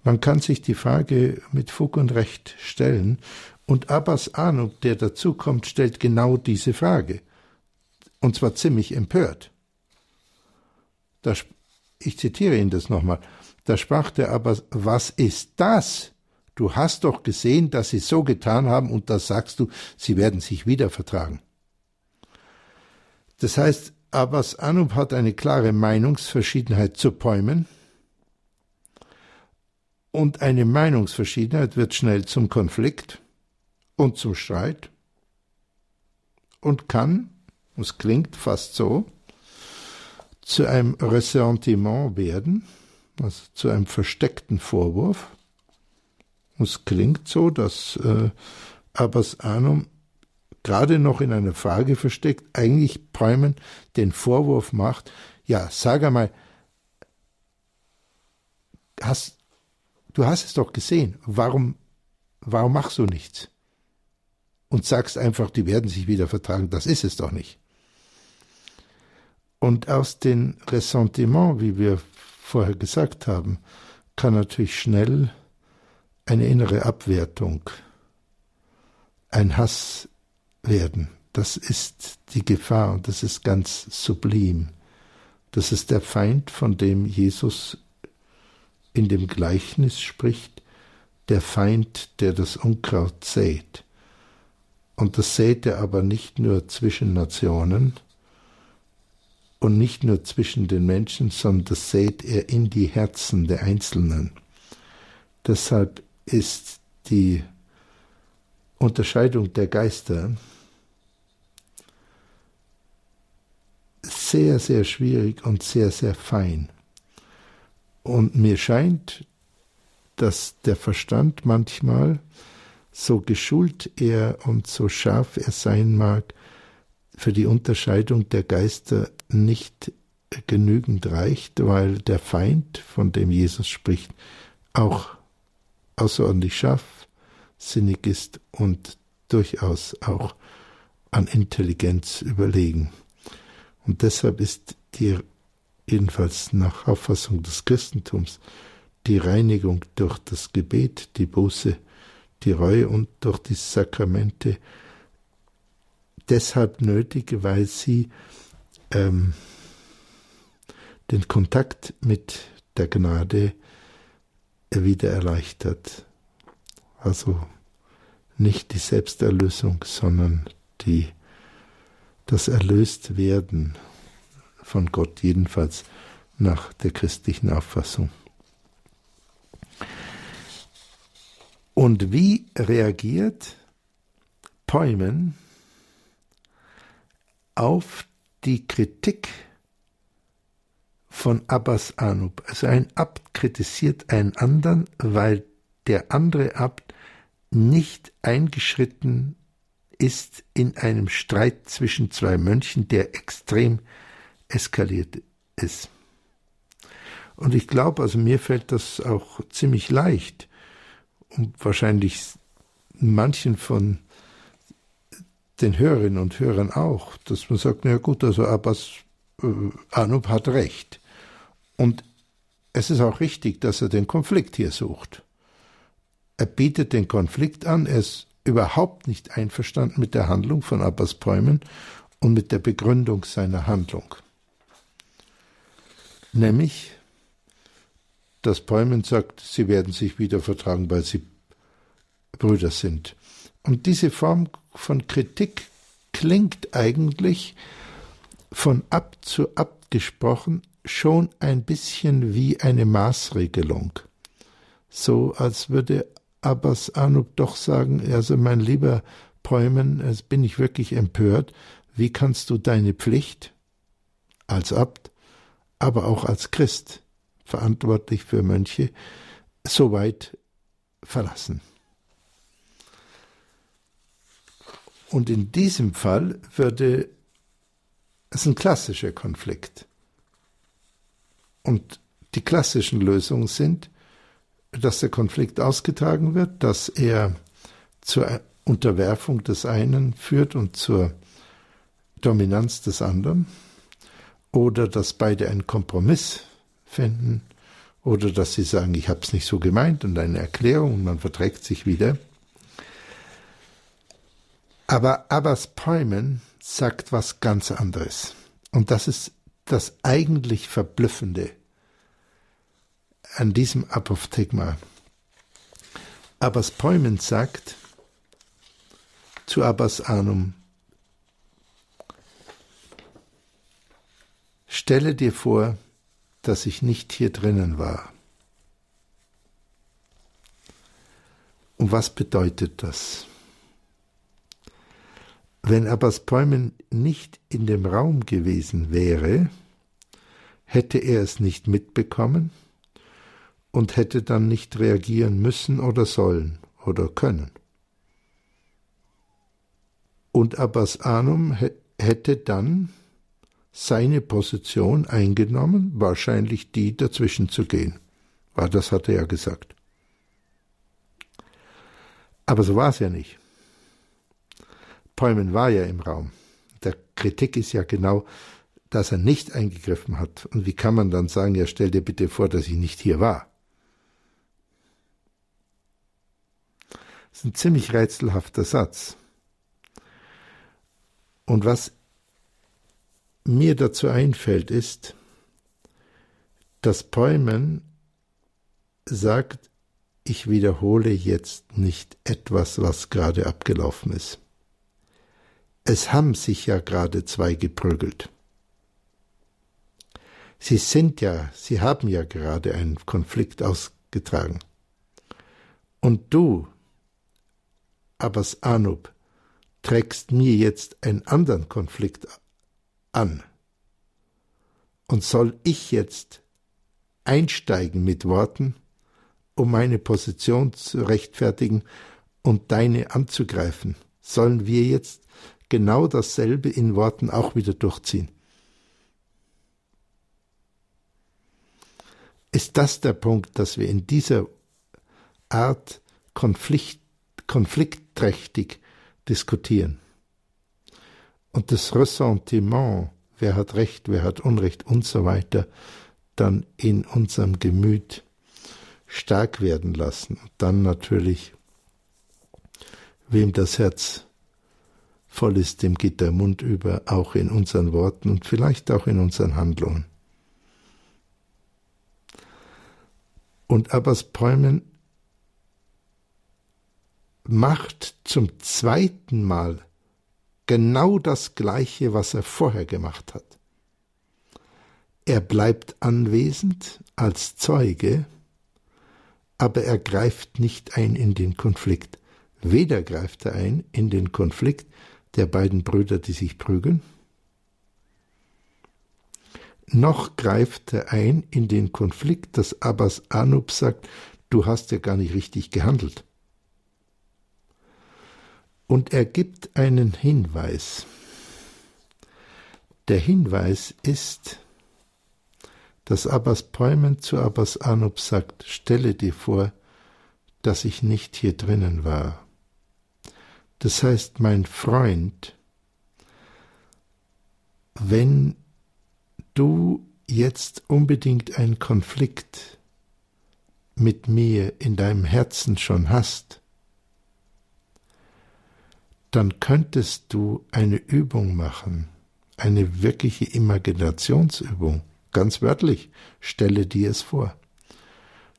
Man kann sich die Frage mit Fug und Recht stellen, und Abbas Anub, der dazukommt, stellt genau diese Frage. Und zwar ziemlich empört. Da, ich zitiere ihn das nochmal. Da sprach der Abbas, was ist das? Du hast doch gesehen, dass sie so getan haben, und da sagst du, sie werden sich wieder vertragen. Das heißt, Abbas Anub hat eine klare Meinungsverschiedenheit zu Päumen, und eine Meinungsverschiedenheit wird schnell zum Konflikt und zum Streit und kann, es klingt fast so, zu einem Ressentiment werden, also zu einem versteckten Vorwurf. Es klingt so, dass äh, Abbas Anum gerade noch in einer Frage versteckt, eigentlich Päumen den Vorwurf macht, ja, sag einmal, hast, Du hast es doch gesehen. Warum, warum machst du nichts? Und sagst einfach, die werden sich wieder vertragen. Das ist es doch nicht. Und aus den Ressentiments, wie wir vorher gesagt haben, kann natürlich schnell eine innere Abwertung, ein Hass werden. Das ist die Gefahr und das ist ganz sublim. Das ist der Feind, von dem Jesus in dem Gleichnis spricht, der Feind, der das Unkraut sät. Und das sät er aber nicht nur zwischen Nationen und nicht nur zwischen den Menschen, sondern das sät er in die Herzen der Einzelnen. Deshalb ist die Unterscheidung der Geister sehr, sehr schwierig und sehr, sehr fein. Und mir scheint, dass der Verstand manchmal, so geschult er und so scharf er sein mag, für die Unterscheidung der Geister nicht genügend reicht, weil der Feind, von dem Jesus spricht, auch außerordentlich scharfsinnig ist und durchaus auch an Intelligenz überlegen. Und deshalb ist die jedenfalls nach Auffassung des Christentums, die Reinigung durch das Gebet, die Buße, die Reue und durch die Sakramente deshalb nötig, weil sie ähm, den Kontakt mit der Gnade wieder erleichtert. Also nicht die Selbsterlösung, sondern die, das Erlöstwerden von Gott, jedenfalls nach der christlichen Auffassung. Und wie reagiert Päumen auf die Kritik von Abbas Anub? Also ein Abt kritisiert einen anderen, weil der andere Abt nicht eingeschritten ist in einem Streit zwischen zwei Mönchen, der extrem eskaliert ist. Und ich glaube, also mir fällt das auch ziemlich leicht und wahrscheinlich manchen von den Hörerinnen und Hörern auch, dass man sagt, na gut, also Abbas äh, Anub hat recht. Und es ist auch richtig, dass er den Konflikt hier sucht. Er bietet den Konflikt an, er ist überhaupt nicht einverstanden mit der Handlung von Abbas Päumen und mit der Begründung seiner Handlung nämlich, dass Päumen sagt, sie werden sich wieder vertragen, weil sie Brüder sind. Und diese Form von Kritik klingt eigentlich von Abt zu Abt gesprochen schon ein bisschen wie eine Maßregelung. So als würde Abbas Anub doch sagen, also mein lieber Päumen, jetzt bin ich wirklich empört, wie kannst du deine Pflicht als Abt, aber auch als Christ verantwortlich für Mönche, soweit verlassen. Und in diesem Fall würde es ein klassischer Konflikt. Und die klassischen Lösungen sind, dass der Konflikt ausgetragen wird, dass er zur Unterwerfung des einen führt und zur Dominanz des anderen, oder dass beide einen Kompromiss finden, oder dass sie sagen, ich habe es nicht so gemeint und eine Erklärung und man verträgt sich wieder. Aber Abbas Päumen sagt was ganz anderes. Und das ist das eigentlich Verblüffende an diesem Apophthegma. Abbas Päumen sagt zu Abbas Anum, stelle dir vor, dass ich nicht hier drinnen war. Und was bedeutet das? Wenn Abbas Päumen nicht in dem Raum gewesen wäre, hätte er es nicht mitbekommen und hätte dann nicht reagieren müssen oder sollen oder können. Und Abbas Anum hätte dann seine Position eingenommen, wahrscheinlich die dazwischen zu gehen. Weil das hat er ja gesagt. Aber so war es ja nicht. Päumen war ja im Raum. Der Kritik ist ja genau, dass er nicht eingegriffen hat. Und wie kann man dann sagen, ja, stell dir bitte vor, dass ich nicht hier war? Das ist ein ziemlich rätselhafter Satz. Und was mir dazu einfällt, ist, dass Päumen sagt, ich wiederhole jetzt nicht etwas, was gerade abgelaufen ist. Es haben sich ja gerade zwei geprügelt. Sie sind ja, sie haben ja gerade einen Konflikt ausgetragen. Und du, Abbas Anub, trägst mir jetzt einen anderen Konflikt an. Und soll ich jetzt einsteigen mit Worten, um meine Position zu rechtfertigen und deine anzugreifen? Sollen wir jetzt genau dasselbe in Worten auch wieder durchziehen. Ist das der Punkt, dass wir in dieser Art Konflikt, konfliktträchtig diskutieren? Und das Ressentiment, wer hat Recht, wer hat Unrecht und so weiter, dann in unserem Gemüt stark werden lassen. Und dann natürlich, wem das Herz voll ist, dem geht der Mund über, auch in unseren Worten und vielleicht auch in unseren Handlungen. Und Abbas Päumen macht zum zweiten Mal genau das Gleiche, was er vorher gemacht hat. Er bleibt anwesend als Zeuge, aber er greift nicht ein in den Konflikt. Weder greift er ein in den Konflikt, der beiden Brüder, die sich prügeln, noch greift er ein in den Konflikt, dass Abbas Anub sagt, du hast ja gar nicht richtig gehandelt. Und er gibt einen Hinweis. Der Hinweis ist, dass Abbas Päumen zu Abbas Anub sagt, stelle dir vor, dass ich nicht hier drinnen war. Das heißt, mein Freund, wenn du jetzt unbedingt einen Konflikt mit mir in deinem Herzen schon hast, dann könntest du eine Übung machen, eine wirkliche Imaginationsübung, ganz wörtlich, stelle dir es vor.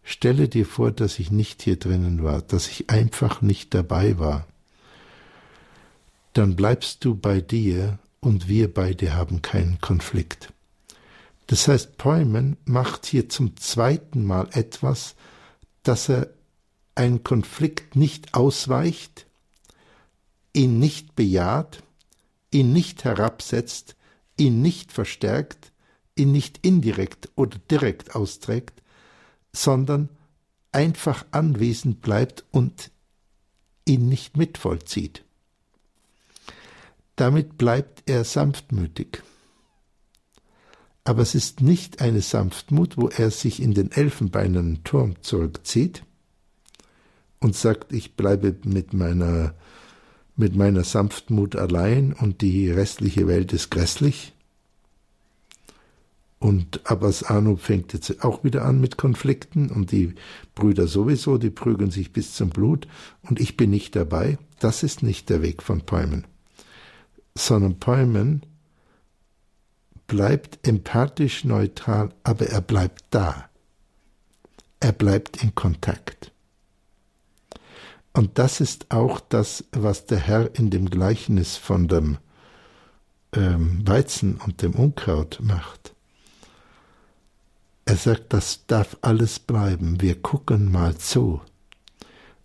Stelle dir vor, dass ich nicht hier drinnen war, dass ich einfach nicht dabei war dann bleibst du bei dir und wir beide haben keinen Konflikt. Das heißt, Päumen macht hier zum zweiten Mal etwas, dass er einen Konflikt nicht ausweicht, ihn nicht bejaht, ihn nicht herabsetzt, ihn nicht verstärkt, ihn nicht indirekt oder direkt austrägt, sondern einfach anwesend bleibt und ihn nicht mitvollzieht. Damit bleibt er sanftmütig. Aber es ist nicht eine Sanftmut, wo er sich in den elfenbeinernen Turm zurückzieht und sagt, ich bleibe mit meiner, mit meiner Sanftmut allein und die restliche Welt ist grässlich, und Abbas Anu fängt jetzt auch wieder an mit Konflikten und die Brüder sowieso, die prügeln sich bis zum Blut und ich bin nicht dabei. Das ist nicht der Weg von Päumen. Sondern Päumen bleibt empathisch neutral, aber er bleibt da. Er bleibt in Kontakt. Und das ist auch das, was der Herr in dem Gleichnis von dem ähm, Weizen und dem Unkraut macht. Er sagt, das darf alles bleiben, wir gucken mal zu.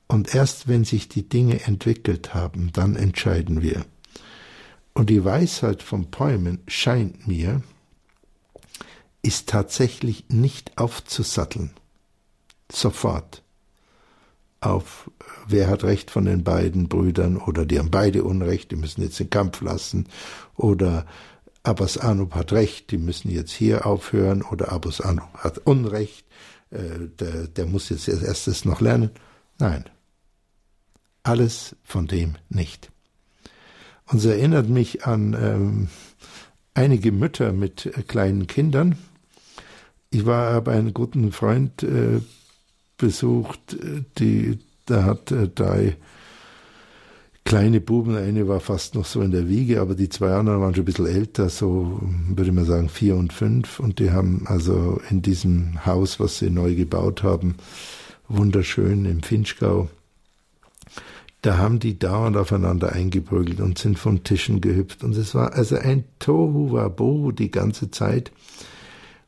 Und erst wenn sich die Dinge entwickelt haben, dann entscheiden wir. Und die Weisheit vom Päumen scheint mir, ist tatsächlich nicht aufzusatteln. Sofort. Auf wer hat Recht von den beiden Brüdern oder die haben beide Unrecht, die müssen jetzt den Kampf lassen oder Abbas Anub hat recht, die müssen jetzt hier aufhören oder Abbas Anub hat Unrecht, äh, der, der muss jetzt als erstes noch lernen. Nein, alles von dem nicht. Und es erinnert mich an ähm, einige Mütter mit äh, kleinen Kindern. Ich war aber einen guten Freund äh, besucht, die da hat äh, drei kleine Buben, eine war fast noch so in der Wiege, aber die zwei anderen waren schon ein bisschen älter, so würde man sagen vier und fünf. Und die haben also in diesem Haus, was sie neu gebaut haben, wunderschön im Finchgau, da haben die dauernd aufeinander eingeprügelt und sind von Tischen gehüpft. Und es war also ein Tohu Wabohu die ganze Zeit.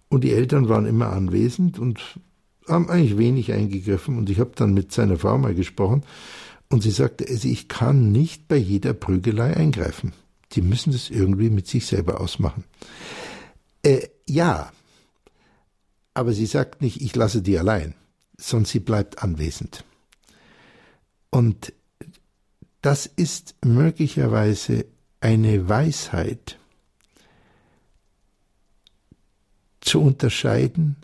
Und die Eltern waren immer anwesend und haben eigentlich wenig eingegriffen. Und ich habe dann mit seiner Frau mal gesprochen. Und sie sagte, also ich kann nicht bei jeder Prügelei eingreifen. Die müssen das irgendwie mit sich selber ausmachen. Äh, ja, aber sie sagt nicht, ich lasse die allein, sondern sie bleibt anwesend. Und das ist möglicherweise eine Weisheit, zu unterscheiden,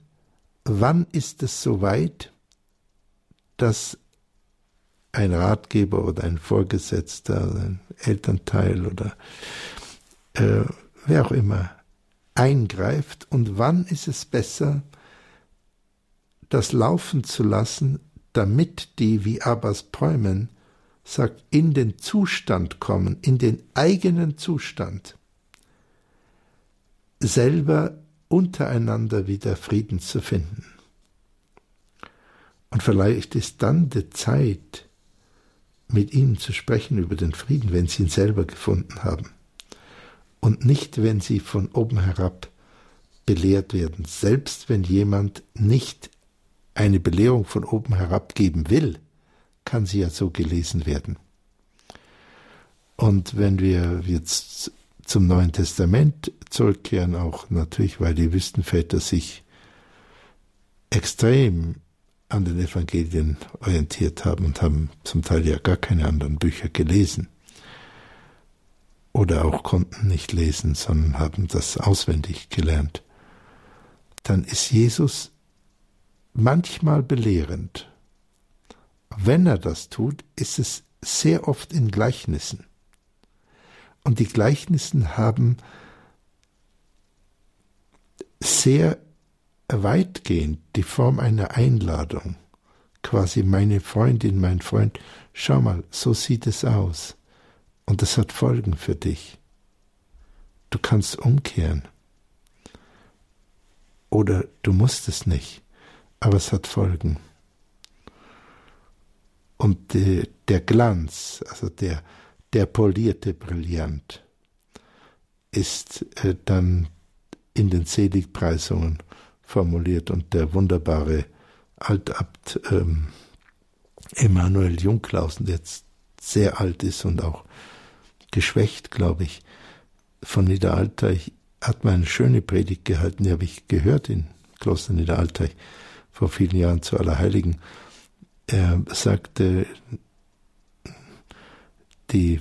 wann ist es soweit, dass ein Ratgeber oder ein Vorgesetzter, ein Elternteil oder äh, wer auch immer eingreift? Und wann ist es besser, das laufen zu lassen, damit die, wie Abbas Päumen sagt, in den Zustand kommen, in den eigenen Zustand, selber untereinander wieder Frieden zu finden. Und vielleicht ist dann die Zeit, mit ihnen zu sprechen über den Frieden, wenn sie ihn selber gefunden haben. Und nicht, wenn sie von oben herab belehrt werden. Selbst wenn jemand nicht eine Belehrung von oben herab geben will, kann sie ja so gelesen werden. Und wenn wir jetzt zum Neuen Testament zurückkehren, auch natürlich, weil die Wüstenväter sich extrem an den Evangelien orientiert haben und haben zum Teil ja gar keine anderen Bücher gelesen. Oder auch konnten nicht lesen, sondern haben das auswendig gelernt. Dann ist Jesus manchmal belehrend. Wenn er das tut, ist es sehr oft in Gleichnissen. Und die Gleichnissen haben sehr weitgehend die Form einer Einladung. Quasi meine Freundin, mein Freund, schau mal, so sieht es aus. Und das hat Folgen für dich. Du kannst umkehren. Oder du musst es nicht, aber es hat Folgen. Und der Glanz, also der, der polierte Brillant, ist äh, dann in den Seligpreisungen formuliert und der wunderbare Altabt ähm, Emanuel Jungklausen, der jetzt sehr alt ist und auch geschwächt, glaube ich, von Niederalter hat mal eine schöne Predigt gehalten, die habe ich gehört in Kloster Niederalteich vor vielen Jahren zu Allerheiligen. Er sagte, die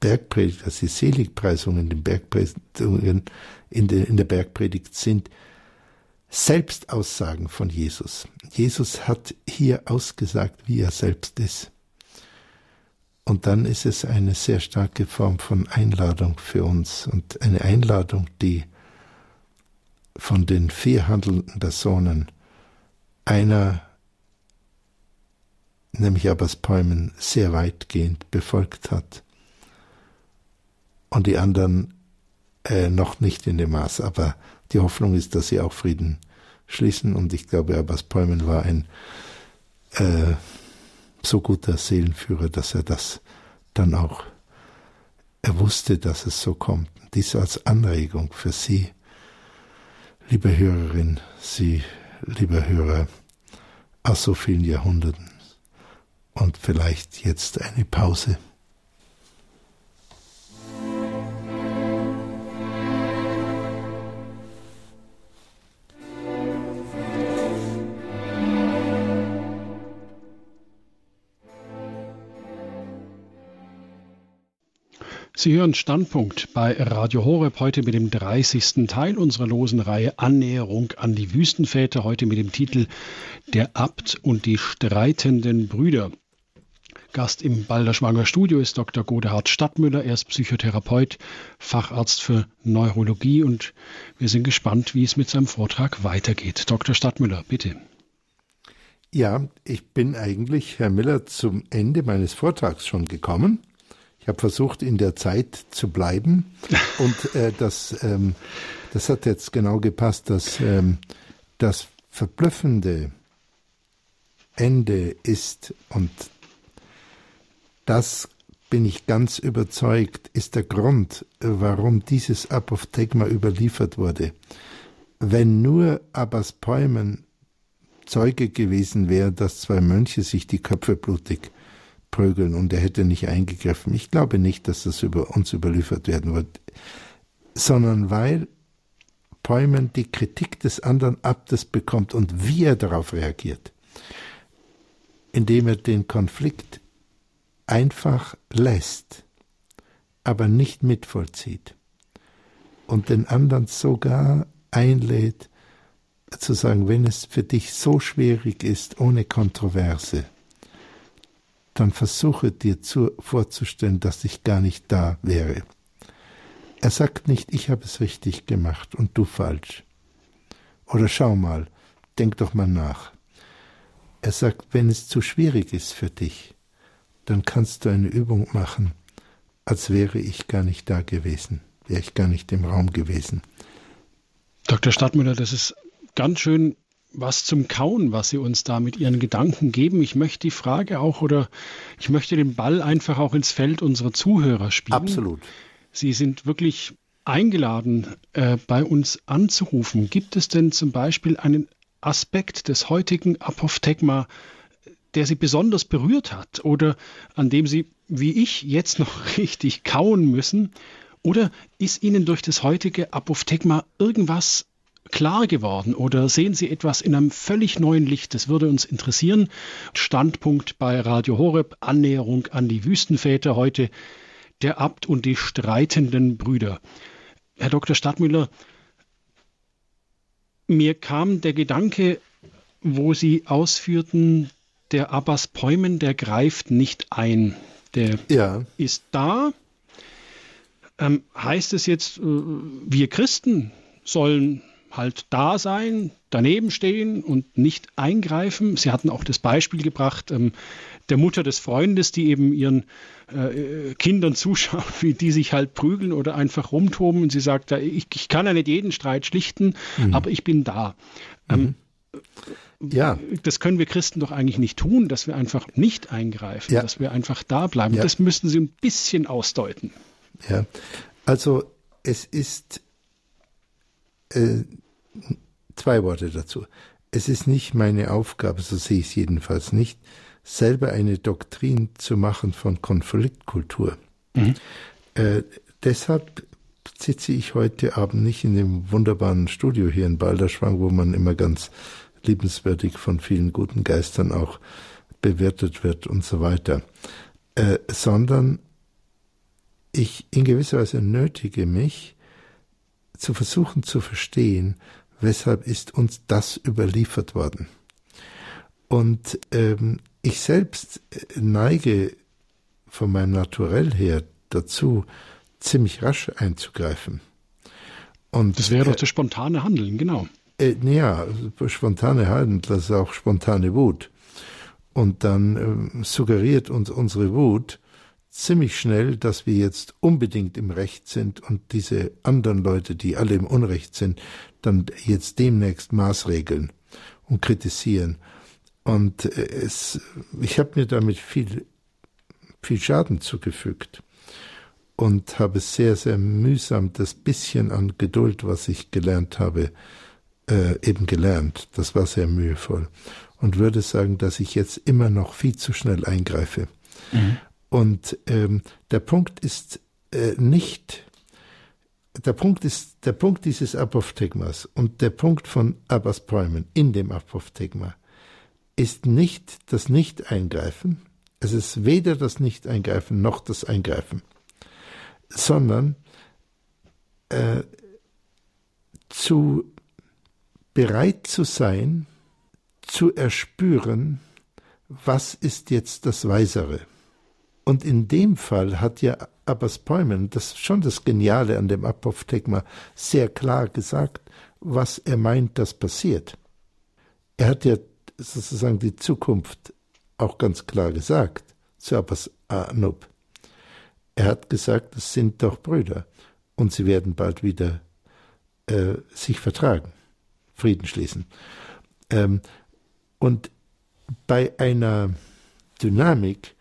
Bergpredigt, dass die Seligpreisungen in, den Bergpredigungen, in, der, in der Bergpredigt sind Selbstaussagen von Jesus. Jesus hat hier ausgesagt, wie er selbst ist. Und dann ist es eine sehr starke Form von Einladung für uns und eine Einladung, die von den vier handelnden Personen einer, nämlich Abbas Päumen, sehr weitgehend befolgt hat und die anderen äh, noch nicht in dem Maß. Aber die Hoffnung ist, dass sie auch Frieden schließen und ich glaube, Abbas Päumen war ein äh, so guter Seelenführer, dass er das dann auch, er wusste, dass es so kommt. Dies als Anregung für Sie, liebe Hörerin, Sie, liebe Hörer, aus so vielen Jahrhunderten. Und vielleicht jetzt eine Pause. Sie hören Standpunkt bei Radio Horeb heute mit dem 30. Teil unserer losen Reihe Annäherung an die Wüstenväter, heute mit dem Titel Der Abt und die streitenden Brüder. Gast im Balderschwanger Studio ist Dr. Godehard Stadtmüller. Er ist Psychotherapeut, Facharzt für Neurologie und wir sind gespannt, wie es mit seinem Vortrag weitergeht. Dr. Stadtmüller, bitte. Ja, ich bin eigentlich, Herr Miller, zum Ende meines Vortrags schon gekommen. Ich habe versucht, in der Zeit zu bleiben und äh, das, ähm, das hat jetzt genau gepasst, dass ähm, das verblüffende Ende ist und das bin ich ganz überzeugt, ist der Grund, warum dieses Apophthegma überliefert wurde. Wenn nur Abbas Päumen Zeuge gewesen wäre, dass zwei Mönche sich die Köpfe blutig prügeln und er hätte nicht eingegriffen. Ich glaube nicht, dass das über uns überliefert werden wird, sondern weil Päumen die Kritik des anderen Abtes bekommt und wie er darauf reagiert, indem er den Konflikt einfach lässt, aber nicht mitvollzieht und den anderen sogar einlädt zu sagen, wenn es für dich so schwierig ist, ohne Kontroverse, dann versuche dir zu, vorzustellen, dass ich gar nicht da wäre. Er sagt nicht, ich habe es richtig gemacht und du falsch. Oder schau mal, denk doch mal nach. Er sagt, wenn es zu schwierig ist für dich, dann kannst du eine Übung machen, als wäre ich gar nicht da gewesen, wäre ich gar nicht im Raum gewesen. Dr. Stadtmüller, das ist ganz schön was zum Kauen, was Sie uns da mit Ihren Gedanken geben. Ich möchte die Frage auch oder ich möchte den Ball einfach auch ins Feld unserer Zuhörer spielen. Absolut. Sie sind wirklich eingeladen, äh, bei uns anzurufen. Gibt es denn zum Beispiel einen Aspekt des heutigen Apophthegma, der Sie besonders berührt hat oder an dem Sie, wie ich, jetzt noch richtig kauen müssen? Oder ist Ihnen durch das heutige Apophthegma irgendwas klar geworden oder sehen Sie etwas in einem völlig neuen Licht? Das würde uns interessieren. Standpunkt bei Radio Horeb, Annäherung an die Wüstenväter heute, der Abt und die streitenden Brüder. Herr Dr. Stadtmüller, mir kam der Gedanke, wo Sie ausführten, der Abbas Päumen, der greift nicht ein. Der ja. ist da. Ähm, heißt es jetzt, äh, wir Christen sollen halt da sein, daneben stehen und nicht eingreifen. Sie hatten auch das Beispiel gebracht ähm, der Mutter des Freundes, die eben ihren äh, Kindern zuschaut, wie die sich halt prügeln oder einfach rumtoben. Und sie sagt, ich, ich kann ja nicht jeden Streit schlichten, mhm. aber ich bin da. Ähm, mhm. Ja. Das können wir Christen doch eigentlich nicht tun, dass wir einfach nicht eingreifen, ja. dass wir einfach da bleiben. Ja. Das müssten Sie ein bisschen ausdeuten. Ja, also es ist äh, zwei Worte dazu. Es ist nicht meine Aufgabe, so sehe ich es jedenfalls nicht, selber eine Doktrin zu machen von Konfliktkultur. Mhm. Äh, deshalb sitze ich heute Abend nicht in dem wunderbaren Studio hier in Balderschwang, wo man immer ganz liebenswürdig von vielen guten Geistern auch bewirtet wird und so weiter, äh, sondern ich in gewisser Weise nötige mich, zu versuchen zu verstehen, weshalb ist uns das überliefert worden. Und ähm, ich selbst äh, neige von meinem Naturell her dazu, ziemlich rasch einzugreifen. Und, das wäre doch das spontane Handeln, genau. Äh, ja, spontane ist auch spontane Wut. Und dann äh, suggeriert uns unsere Wut ziemlich schnell, dass wir jetzt unbedingt im Recht sind und diese anderen Leute, die alle im Unrecht sind, dann jetzt demnächst maßregeln und kritisieren. Und äh, es, ich habe mir damit viel, viel Schaden zugefügt und habe sehr, sehr mühsam das bisschen an Geduld, was ich gelernt habe, äh, eben gelernt. Das war sehr mühevoll. Und würde sagen, dass ich jetzt immer noch viel zu schnell eingreife. Mhm. Und ähm, der Punkt ist äh, nicht, der Punkt ist, der Punkt dieses Apophthegmas und der Punkt von Abbas Bäumen in dem Apophthegma ist nicht das Nicht-Eingreifen, es ist weder das Nicht-Eingreifen noch das Eingreifen sondern äh, zu bereit zu sein, zu erspüren, was ist jetzt das Weisere. Und in dem Fall hat ja Abbas Päumen, das ist schon das Geniale an dem Apophthegma, sehr klar gesagt, was er meint, das passiert. Er hat ja sozusagen die Zukunft auch ganz klar gesagt zu Abbas Anub. Er hat gesagt, es sind doch Brüder und sie werden bald wieder äh, sich vertragen, Frieden schließen. Ähm, und bei einer Dynamik,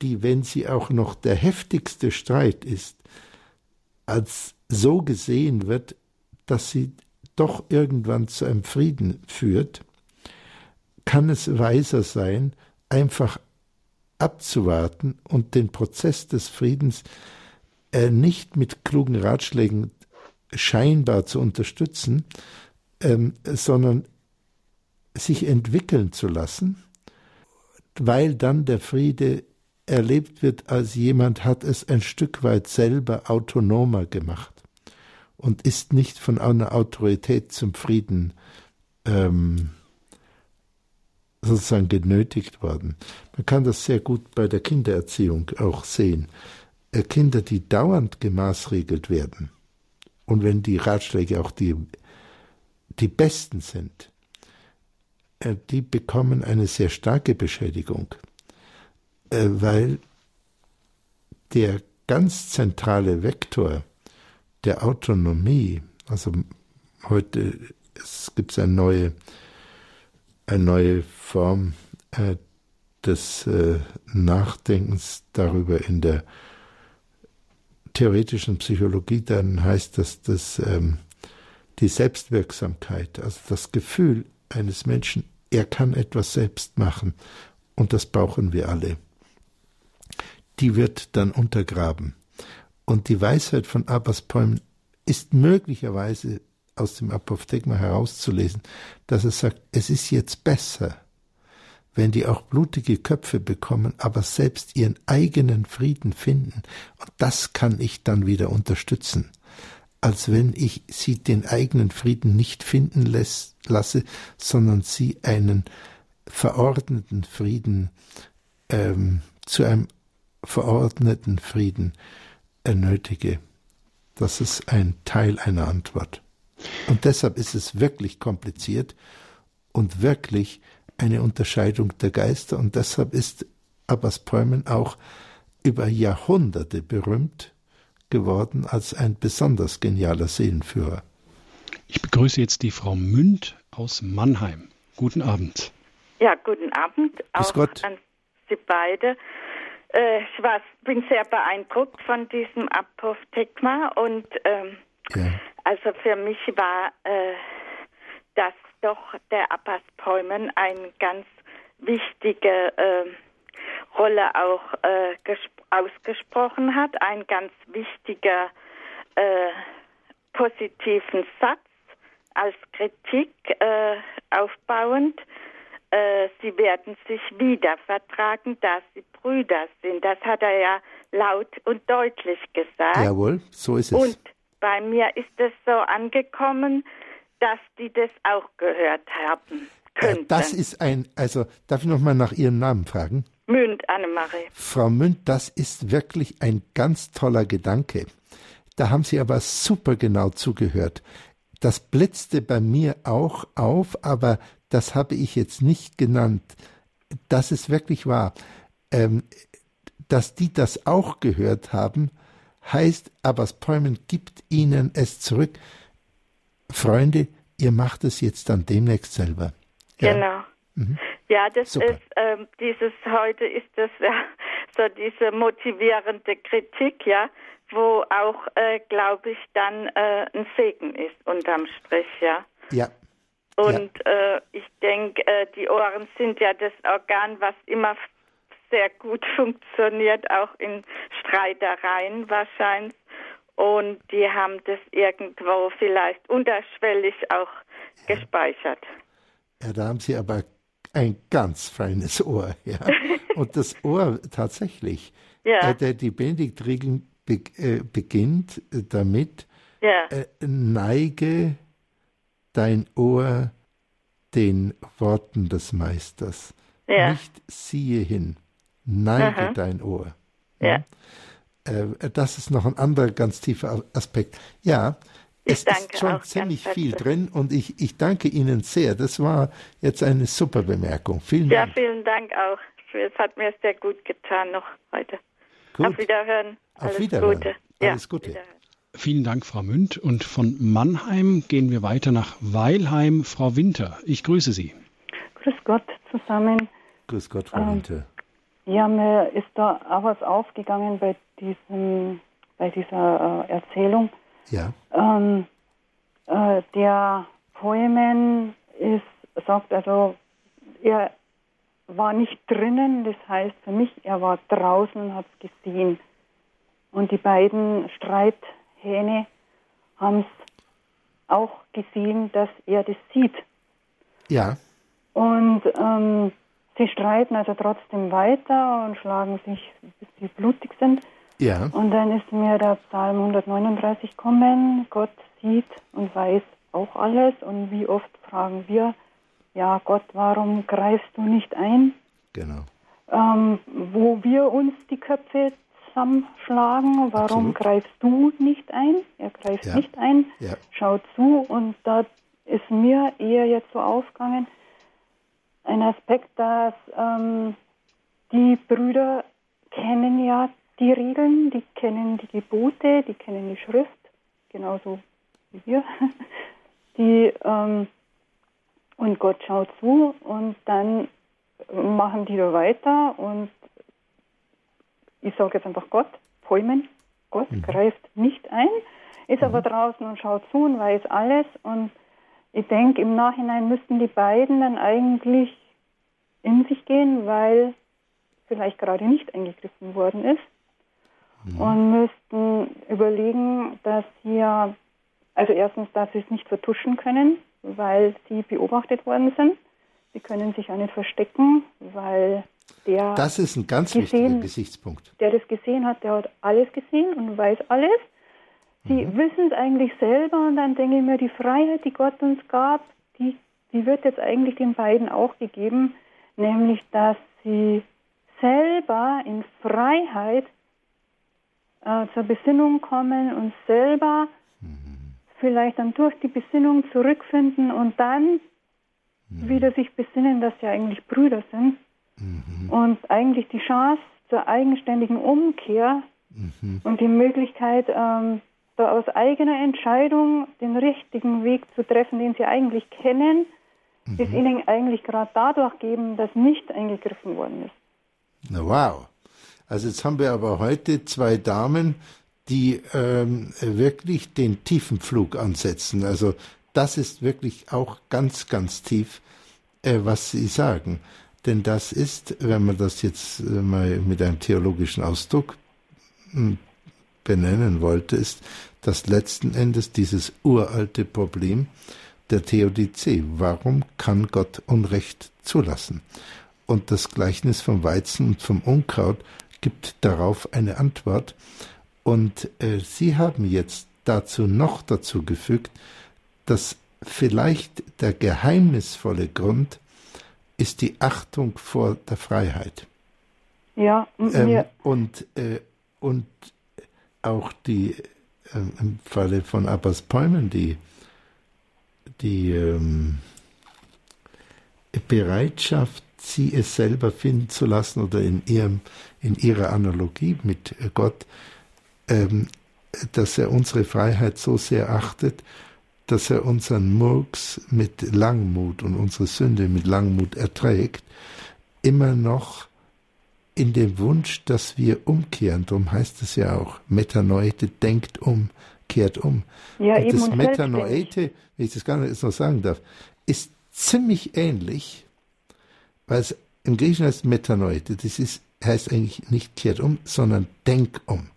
die, wenn sie auch noch der heftigste Streit ist, als so gesehen wird, dass sie doch irgendwann zu einem Frieden führt, kann es weiser sein, einfach abzuwarten und den Prozess des Friedens äh, nicht mit klugen Ratschlägen scheinbar zu unterstützen, ähm, sondern sich entwickeln zu lassen, weil dann der Friede erlebt wird, als jemand hat es ein Stück weit selber autonomer gemacht und ist nicht von einer Autorität zum Frieden ähm, sozusagen genötigt worden. Man kann das sehr gut bei der Kindererziehung auch sehen. Äh, Kinder, die dauernd gemaßregelt werden, und wenn die Ratschläge auch die, die besten sind, äh, die bekommen eine sehr starke Beschädigung, äh, weil der ganz zentrale Vektor der Autonomie, also heute es gibt eine neue eine neue Form äh, des Nachdenkens darüber in der theoretischen Psychologie, dann heißt das, dass ähm, die Selbstwirksamkeit, also das Gefühl eines Menschen, er kann etwas selbst machen und das brauchen wir alle, die wird dann untergraben. Und die Weisheit von Abbas Poem ist möglicherweise aus dem Apophthegma herauszulesen, dass er sagt, es ist jetzt besser, wenn die auch blutige Köpfe bekommen, aber selbst ihren eigenen Frieden finden. Und das kann ich dann wieder unterstützen, als wenn ich sie den eigenen Frieden nicht finden lässt, lasse, sondern sie einen verordneten Frieden ähm, zu einem verordneten Frieden ernötige. Das ist ein Teil einer Antwort. Und deshalb ist es wirklich kompliziert und wirklich eine Unterscheidung der Geister. Und deshalb ist Abbas Päumen auch über Jahrhunderte berühmt geworden als ein besonders genialer Seelenführer. Ich begrüße jetzt die Frau Münd aus Mannheim. Guten Abend. Ja, guten Abend auch Gott. an Sie beide. Äh, ich war, bin sehr beeindruckt von diesem Apophthegma und ähm, ja. Also für mich war äh, das doch der Abbas Päumen eine ganz wichtige äh, Rolle auch äh, ausgesprochen hat, ein ganz wichtiger äh, positiven Satz als Kritik äh, aufbauend, äh, sie werden sich wieder vertragen, da sie Brüder sind. Das hat er ja laut und deutlich gesagt. Jawohl, so ist es. Und bei mir ist es so angekommen, dass die das auch gehört haben. Könnten. Das ist ein, also darf ich nochmal nach Ihrem Namen fragen? Münd, Annemarie. Frau Münd, das ist wirklich ein ganz toller Gedanke. Da haben Sie aber super genau zugehört. Das blitzte bei mir auch auf, aber das habe ich jetzt nicht genannt. Das ist wirklich wahr. Ähm, dass die das auch gehört haben, heißt, Abbas Päumen gibt ihnen es zurück. Freunde, ihr macht es jetzt dann demnächst selber. Ja. Genau. Mhm. Ja, das Super. ist ähm, dieses heute ist das ja so diese motivierende Kritik, ja, wo auch, äh, glaube ich, dann äh, ein Segen ist unterm Strich, ja. Ja. Und ja. Äh, ich denke, äh, die Ohren sind ja das Organ, was immer sehr gut funktioniert, auch in Streitereien wahrscheinlich. Und die haben das irgendwo vielleicht unterschwellig auch ja. gespeichert. Ja, da haben Sie aber ein ganz feines Ohr, ja. Und das Ohr tatsächlich. Ja. Äh, der, die Benediktregel be, äh, beginnt damit, ja. äh, neige dein Ohr den Worten des Meisters. Ja. Nicht siehe hin, neige Aha. dein Ohr. Ja. Äh, das ist noch ein anderer ganz tiefer Aspekt. Ja, es ist schon ziemlich viel drin und ich, ich danke Ihnen sehr. Das war jetzt eine super Bemerkung. Vielen ja, Dank. Ja, vielen Dank auch. Es hat mir sehr gut getan noch heute. Gut. Auf Wiederhören. Auf Wiederhören. Gute. Alles ja, Gute. Vielen Dank, Frau Münd. Und von Mannheim gehen wir weiter nach Weilheim. Frau Winter, ich grüße Sie. Grüß Gott zusammen. Grüß Gott, Frau ähm, Winter. Ja, mir ist da auch was aufgegangen bei, diesem, bei dieser äh, Erzählung. Ja. Ähm, äh, der Poemen ist, sagt also, er war nicht drinnen, das heißt für mich, er war draußen und hat es gesehen. Und die beiden Streithähne haben es auch gesehen, dass er das sieht. Ja. Und ähm, sie streiten also trotzdem weiter und schlagen sich, bis sie blutig sind. Ja. Und dann ist mir der Psalm 139 gekommen, Gott sieht und weiß auch alles. Und wie oft fragen wir, ja Gott, warum greifst du nicht ein? Genau. Ähm, wo wir uns die Köpfe zusammenschlagen, warum Absolut. greifst du nicht ein? Er greift ja. nicht ein, ja. schaut zu und da ist mir eher jetzt so aufgegangen, ein Aspekt, dass ähm, die Brüder kennen ja die Regeln, die kennen die Gebote, die kennen die Schrift, genauso wie wir. Die, ähm, und Gott schaut zu und dann machen die da weiter und ich sage jetzt einfach Gott, Polmen, Gott mhm. greift nicht ein, ist mhm. aber draußen und schaut zu und weiß alles und ich denke, im Nachhinein müssten die beiden dann eigentlich in sich gehen, weil vielleicht gerade nicht eingegriffen worden ist mhm. und müssten überlegen, dass hier, also erstens, dass sie es nicht vertuschen können, weil sie beobachtet worden sind. Sie können sich auch nicht verstecken, weil der. Das ist ein ganz gesehen, wichtiger Gesichtspunkt. Der das gesehen hat, der hat alles gesehen und weiß alles. Sie mhm. wissen es eigentlich selber und dann denke ich mir, die Freiheit, die Gott uns gab, die, die wird jetzt eigentlich den beiden auch gegeben, nämlich dass sie selber in Freiheit äh, zur Besinnung kommen und selber mhm. vielleicht dann durch die Besinnung zurückfinden und dann mhm. wieder sich besinnen, dass sie eigentlich Brüder sind mhm. und eigentlich die Chance zur eigenständigen Umkehr und die Möglichkeit, ähm, da aus eigener Entscheidung den richtigen Weg zu treffen, den sie eigentlich kennen, ist mhm. ihnen eigentlich gerade dadurch geben, dass nicht eingegriffen worden ist. Wow. Also jetzt haben wir aber heute zwei Damen, die ähm, wirklich den tiefen Flug ansetzen. Also das ist wirklich auch ganz, ganz tief, äh, was Sie sagen. Denn das ist, wenn man das jetzt äh, mal mit einem theologischen Ausdruck hm, benennen wollte, ist, das letzten Endes dieses uralte Problem der Theodizee. Warum kann Gott Unrecht zulassen? Und das Gleichnis vom Weizen und vom Unkraut gibt darauf eine Antwort. Und äh, Sie haben jetzt dazu noch dazu gefügt, dass vielleicht der geheimnisvolle Grund ist die Achtung vor der Freiheit. Ja, ähm, und, äh, und auch die äh, im Falle von Abbas Päumen die, die ähm, Bereitschaft, sie es selber finden zu lassen oder in, ihrem, in ihrer Analogie mit Gott, ähm, dass er unsere Freiheit so sehr achtet, dass er unseren Murks mit Langmut und unsere Sünde mit Langmut erträgt, immer noch in dem Wunsch, dass wir umkehren. Darum heißt es ja auch, Metanoite denkt um, kehrt um. Ja, und eben das Metanoite, wenn ich das gar nicht noch sagen darf, ist ziemlich ähnlich, weil es im Griechischen heißt Metanoite, das ist, heißt eigentlich nicht kehrt um, sondern denk um.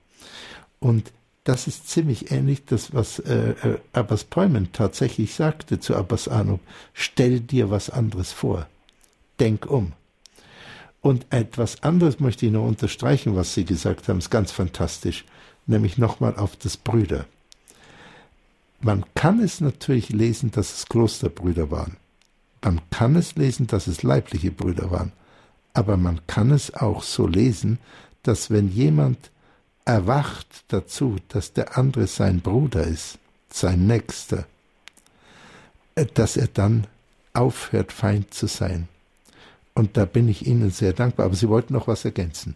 Und das ist ziemlich ähnlich das, was äh, äh, Abbas Peumen tatsächlich sagte zu Abbas Anub. Stell dir was anderes vor. Denk um. Und etwas anderes möchte ich noch unterstreichen, was Sie gesagt haben, ist ganz fantastisch, nämlich nochmal auf das Brüder. Man kann es natürlich lesen, dass es Klosterbrüder waren. Man kann es lesen, dass es leibliche Brüder waren. Aber man kann es auch so lesen, dass wenn jemand erwacht dazu, dass der andere sein Bruder ist, sein Nächster, äh, dass er dann aufhört, Feind zu sein. Und da bin ich Ihnen sehr dankbar. Aber Sie wollten noch was ergänzen.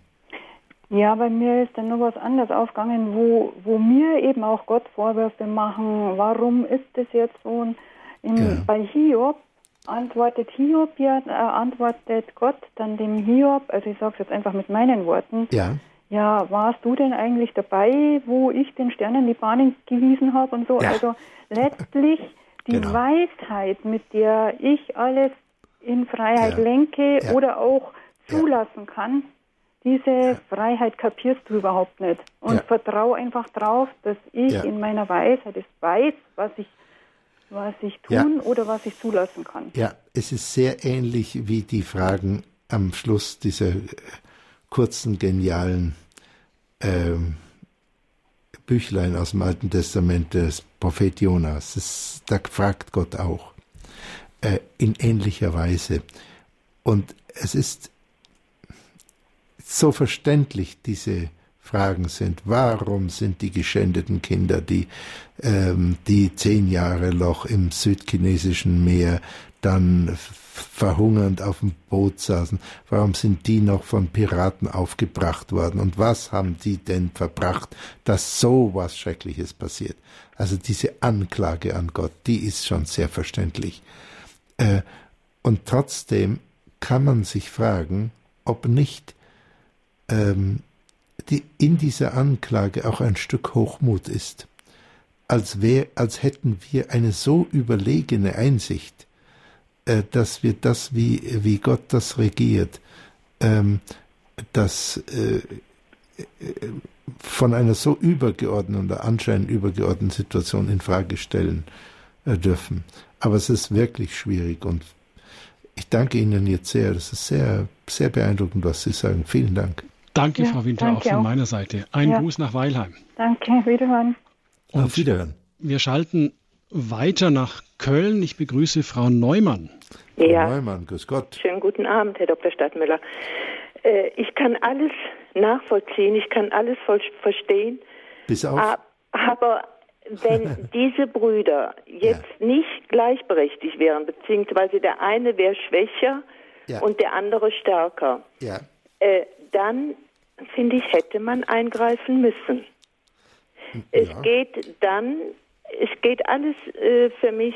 Ja, bei mir ist dann noch was anderes aufgegangen, wo, wo mir eben auch Gott Vorwürfe machen. Warum ist es jetzt so? In, ja. Bei Hiob antwortet Hiob ja, äh, antwortet Gott dann dem Hiob, also ich sage es jetzt einfach mit meinen Worten. Ja. Ja, warst du denn eigentlich dabei, wo ich den Sternen die Bahnen gewiesen habe und so? Ja. Also letztlich die genau. Weisheit, mit der ich alles in Freiheit ja. lenke ja. oder auch zulassen kann, diese Freiheit kapierst du überhaupt nicht. Und vertraue einfach drauf, dass ich in meiner Weisheit es weiß, was ich, was ich tun oder was ich zulassen kann. Ja, es ist sehr ähnlich wie die Fragen am Schluss dieser kurzen, genialen ähm, Büchlein aus dem Alten Testament des Prophet Jonas. Das, da fragt Gott auch äh, in ähnlicher Weise. Und es ist so verständlich, diese Fragen sind. Warum sind die geschändeten Kinder, die, ähm, die zehn Jahre Loch im südchinesischen Meer dann verhungernd auf dem Boot saßen, warum sind die noch von Piraten aufgebracht worden und was haben die denn verbracht, dass so was Schreckliches passiert? Also diese Anklage an Gott, die ist schon sehr verständlich. Äh, und trotzdem kann man sich fragen, ob nicht ähm, die, in dieser Anklage auch ein Stück Hochmut ist, als, wär, als hätten wir eine so überlegene Einsicht, äh, dass wir das, wie, wie Gott das regiert, ähm, das äh, von einer so übergeordneten oder anscheinend übergeordneten Situation in Frage stellen äh, dürfen. Aber es ist wirklich schwierig und ich danke Ihnen jetzt sehr. Das ist sehr, sehr beeindruckend, was Sie sagen. Vielen Dank. Danke, ja, Frau Winter, auch von auch. meiner Seite. Ein ja. Gruß nach Weilheim. Danke, wiederhören. Und Auf Wiederhören. Wir schalten weiter nach Köln. Ich begrüße Frau Neumann. Ja. Frau Neumann, grüß Gott. Schönen guten Abend, Herr Dr. Stadtmüller. Äh, ich kann alles nachvollziehen, ich kann alles verstehen. Bis auf. Aber wenn diese Brüder jetzt ja. nicht gleichberechtigt wären, beziehungsweise der eine wäre schwächer ja. und der andere stärker, ja. äh, dann finde ich, hätte man eingreifen müssen. Es geht dann es geht alles äh, für mich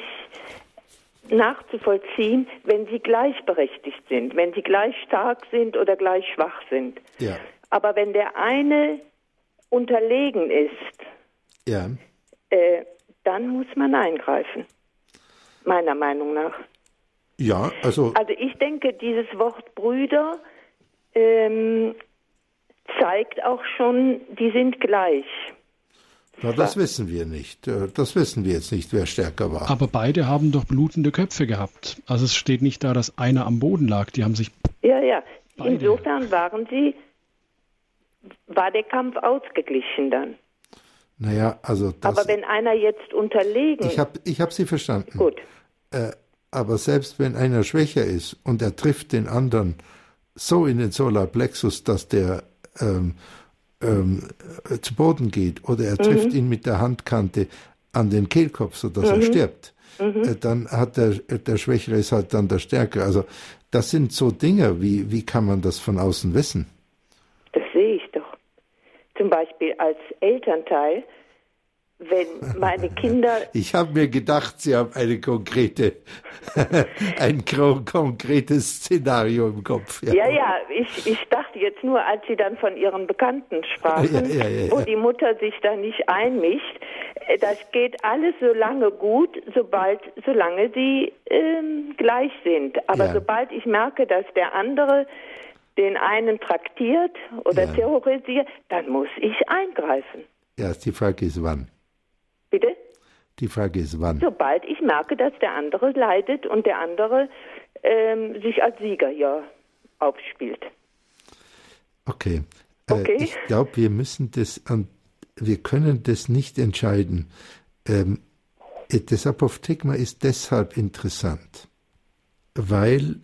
nachzuvollziehen, wenn sie gleichberechtigt sind, wenn sie gleich stark sind oder gleich schwach sind. Ja. Aber wenn der eine unterlegen ist, ja. äh, dann muss man eingreifen, meiner Meinung nach. Ja, also. Also ich denke, dieses Wort Brüder ähm, zeigt auch schon, die sind gleich. Na, das wissen wir nicht. Äh, das wissen wir jetzt nicht, wer stärker war. Aber beide haben doch blutende Köpfe gehabt. Also es steht nicht da, dass einer am Boden lag. Die haben sich. Ja, ja. Beide. Insofern waren sie, war der Kampf ausgeglichen dann. Naja, also das, Aber wenn einer jetzt unterlegen. Ich habe ich hab Sie verstanden. Gut. Äh, aber selbst wenn einer schwächer ist und er trifft den anderen so in den Solarplexus, dass der ähm, ähm, zu Boden geht oder er trifft mhm. ihn mit der Handkante an den Kehlkopf, sodass mhm. er stirbt, mhm. äh, dann hat der, der Schwächere ist halt dann der Stärkere. Also das sind so Dinge, wie, wie kann man das von außen wissen? Das sehe ich doch. Zum Beispiel als Elternteil wenn meine Kinder. Ich habe mir gedacht, Sie haben eine konkrete, ein konkretes Szenario im Kopf. Ja, ja, ja ich, ich dachte jetzt nur, als Sie dann von Ihren Bekannten sprachen, ja, ja, wo die Mutter sich da nicht einmischt. Äh, das geht alles so lange gut, sobald, solange sie ähm, gleich sind. Aber sobald ich merke, dass der andere den einen traktiert oder terrorisiert, dann muss ich eingreifen. Ja, die Frage ist wann. Bitte? Die Frage ist wann. Sobald ich merke, dass der andere leidet und der andere ähm, sich als Sieger ja aufspielt. Okay. Äh, okay. Äh, ich glaube, wir müssen das an, wir können das nicht entscheiden. Ähm, äh, das Apophthegma ist deshalb interessant, weil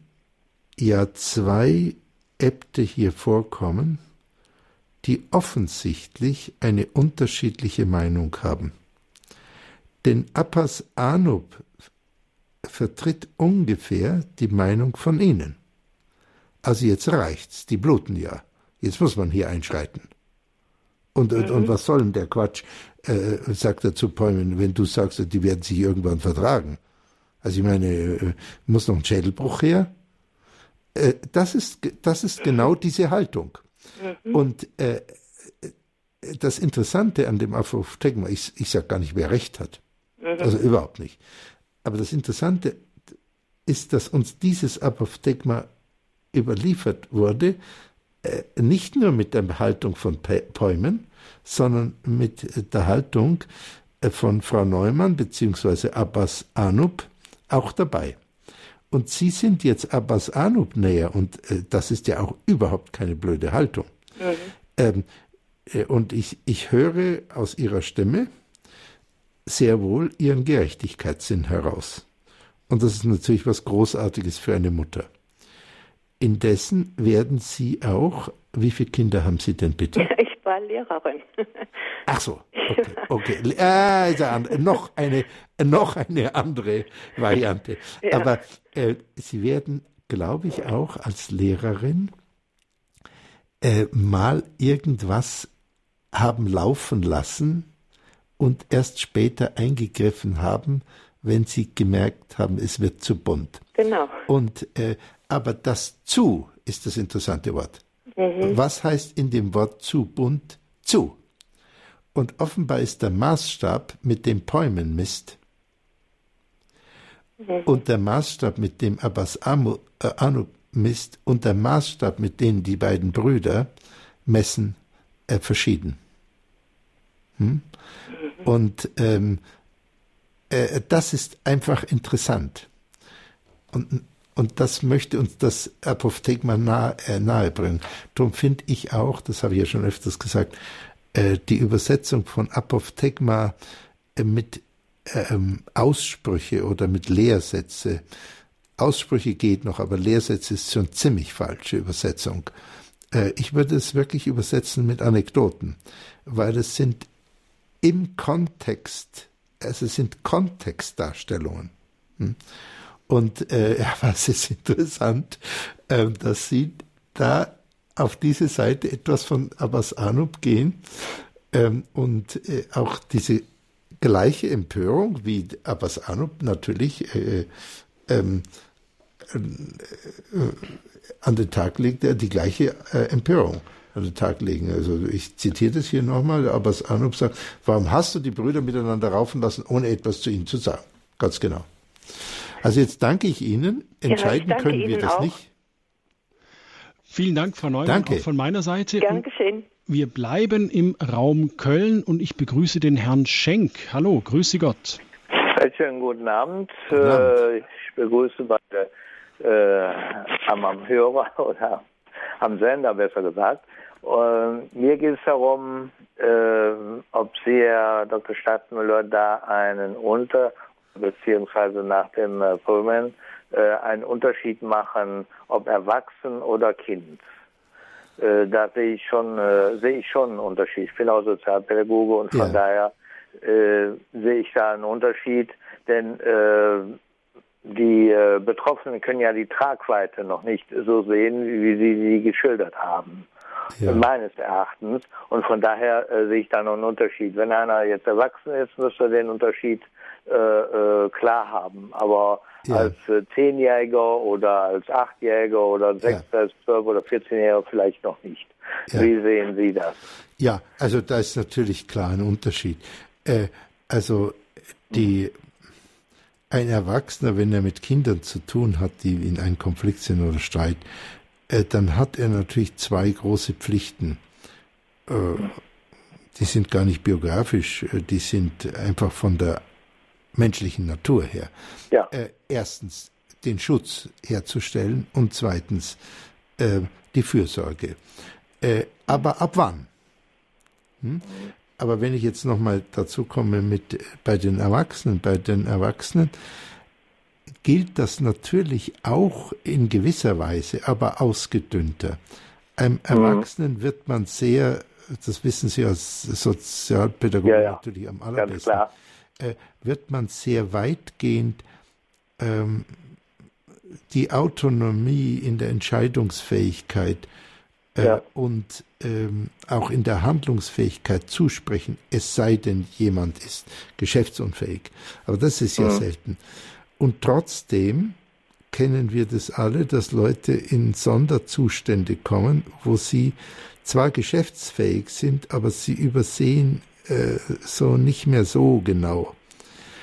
ja zwei Äbte hier vorkommen, die offensichtlich eine unterschiedliche Meinung haben. Denn Appas Anub vertritt ungefähr die Meinung von Ihnen. Also jetzt reicht's, die bluten ja. Jetzt muss man hier einschreiten. Und, mhm. und, was soll denn der Quatsch, äh, sagt er zu Päumen, wenn du sagst, die werden sich irgendwann vertragen. Also ich meine, äh, muss noch ein Schädelbruch her? Äh, das, ist, das ist genau diese Haltung. Mhm. Und äh, das Interessante an dem Aphrophthegma, ich, ich sage gar nicht, wer recht hat. Also überhaupt nicht. Aber das Interessante ist, dass uns dieses Apophthegma überliefert wurde, äh, nicht nur mit der Haltung von Päumen, sondern mit der Haltung äh, von Frau Neumann bzw. Abbas Anub auch dabei. Und Sie sind jetzt Abbas Anub näher und äh, das ist ja auch überhaupt keine blöde Haltung. Mhm. Ähm, und ich, ich höre aus Ihrer Stimme, sehr wohl ihren Gerechtigkeitssinn heraus. Und das ist natürlich was Großartiges für eine Mutter. Indessen werden Sie auch, wie viele Kinder haben Sie denn bitte? Ich war Lehrerin. Ach so, okay. okay. Also noch, eine, noch eine andere Variante. Ja. Aber äh, Sie werden, glaube ich, auch als Lehrerin äh, mal irgendwas haben laufen lassen, und erst später eingegriffen haben, wenn sie gemerkt haben, es wird zu bunt. Genau. Und äh, aber das zu ist das interessante Wort. Mhm. Was heißt in dem Wort zu bunt? Zu. Und offenbar ist der Maßstab, mit dem Päumen misst, mhm. und der Maßstab, mit dem Abbas Anu, äh, Anu misst, und der Maßstab, mit dem die beiden Brüder messen, äh, verschieden. Hm? Und ähm, äh, das ist einfach interessant. Und, und das möchte uns das Apophthegma nahe, äh, nahebringen. Darum finde ich auch, das habe ich ja schon öfters gesagt, äh, die Übersetzung von Apophthegma äh, mit ähm, Aussprüche oder mit Lehrsätze. Aussprüche geht noch, aber Lehrsätze ist schon ziemlich falsche Übersetzung. Äh, ich würde es wirklich übersetzen mit Anekdoten, weil es sind im Kontext, also es sind Kontextdarstellungen. Hm? Und äh, was ist interessant, äh, dass Sie da auf diese Seite etwas von Abbas Anub gehen ähm, und äh, auch diese gleiche Empörung wie Abbas Anub natürlich äh, ähm, äh, an den Tag legt, er die gleiche äh, Empörung an den Tag legen. Also ich zitiere das hier nochmal, Abbas Anub sagt, warum hast du die Brüder miteinander raufen lassen, ohne etwas zu ihnen zu sagen? Ganz genau. Also jetzt danke ich Ihnen. Entscheiden ja, können wir Ihnen das auch. nicht. Vielen Dank, Frau Neumann, danke. auch von meiner Seite. Gern geschehen. Wir bleiben im Raum Köln und ich begrüße den Herrn Schenk. Hallo, grüße Gott. Schönen guten Abend. Guten Abend. Äh, ich begrüße beide äh, am, am Hörer oder am Sender, besser gesagt. Und mir geht es darum, äh, ob Sie, Herr Dr. Stadtmüller, da einen Unter- beziehungsweise nach dem äh, Pullman äh, einen Unterschied machen, ob erwachsen oder Kind. Äh, da sehe ich schon äh, sehe ich schon einen Unterschied. Ich bin auch Sozialpädagoge und von ja. daher äh, sehe ich da einen Unterschied, denn äh, die äh, Betroffenen können ja die Tragweite noch nicht so sehen, wie sie sie geschildert haben. Ja. Meines Erachtens. Und von daher äh, sehe ich da noch einen Unterschied. Wenn einer jetzt erwachsen ist, müsste er den Unterschied äh, äh, klar haben. Aber ja. als äh, Zehnjähriger oder als Achtjähriger oder Sechs, ja. als Zwölf oder Vierzehnjähriger vielleicht noch nicht. Wie sehen Sie das? Ja, also da ist natürlich klar ein Unterschied. Äh, also die ein Erwachsener, wenn er mit Kindern zu tun hat, die in einem Konflikt sind oder Streit, äh, dann hat er natürlich zwei große Pflichten. Äh, die sind gar nicht biografisch, äh, die sind einfach von der menschlichen Natur her. Ja. Äh, erstens den Schutz herzustellen und zweitens die Fürsorge. Aber ab wann? Hm? Aber wenn ich jetzt nochmal dazu komme mit äh, bei den Erwachsenen, bei den Erwachsenen gilt das natürlich auch in gewisser Weise, aber ausgedünnter. Einem mhm. Erwachsenen wird man sehr, das wissen Sie als Sozialpädagoge ja, ja. natürlich am allerbesten, äh, wird man sehr weitgehend ähm, die Autonomie in der Entscheidungsfähigkeit äh, ja. und ähm, auch in der Handlungsfähigkeit zusprechen, es sei denn, jemand ist geschäftsunfähig. Aber das ist ja mhm. selten. Und trotzdem kennen wir das alle, dass Leute in Sonderzustände kommen, wo sie zwar geschäftsfähig sind, aber sie übersehen äh, so nicht mehr so genau.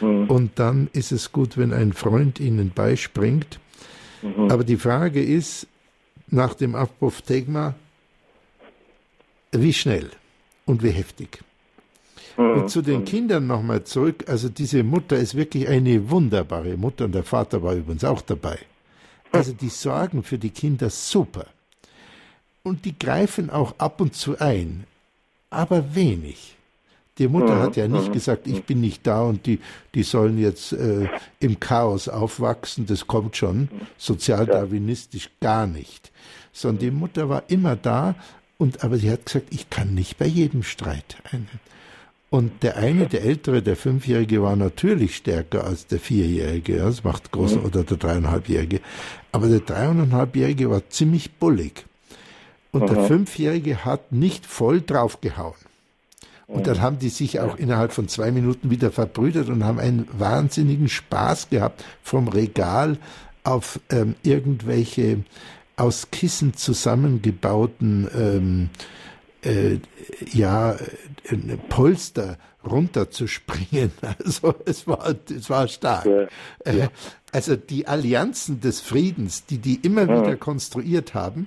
Mhm. Und dann ist es gut, wenn ein Freund ihnen beispringt. Mhm. Aber die Frage ist, nach dem Apophthegma, wie schnell und wie heftig. Mhm. Und zu den Kindern nochmal zurück. Also diese Mutter ist wirklich eine wunderbare Mutter und der Vater war übrigens auch dabei. Also die sorgen für die Kinder super. Und die greifen auch ab und zu ein, aber wenig. Die Mutter mhm. hat ja nicht mhm. gesagt, ich bin nicht da und die, die sollen jetzt äh, im Chaos aufwachsen, das kommt schon, sozialdarwinistisch gar nicht. Sondern die Mutter war immer da und aber sie hat gesagt, ich kann nicht bei jedem Streit einen. Und der eine, der ältere, der Fünfjährige, war natürlich stärker als der Vierjährige. Das macht großen, oder der Dreieinhalbjährige. Aber der Dreieinhalbjährige war ziemlich bullig. Und Aha. der Fünfjährige hat nicht voll draufgehauen. Und dann haben die sich auch innerhalb von zwei Minuten wieder verbrüdert und haben einen wahnsinnigen Spaß gehabt vom Regal auf ähm, irgendwelche aus Kissen zusammengebauten ähm, äh, ja, äh, Polster runterzuspringen. Also es war, es war stark. Ja, ja. Äh, also die Allianzen des Friedens, die die immer ja. wieder konstruiert haben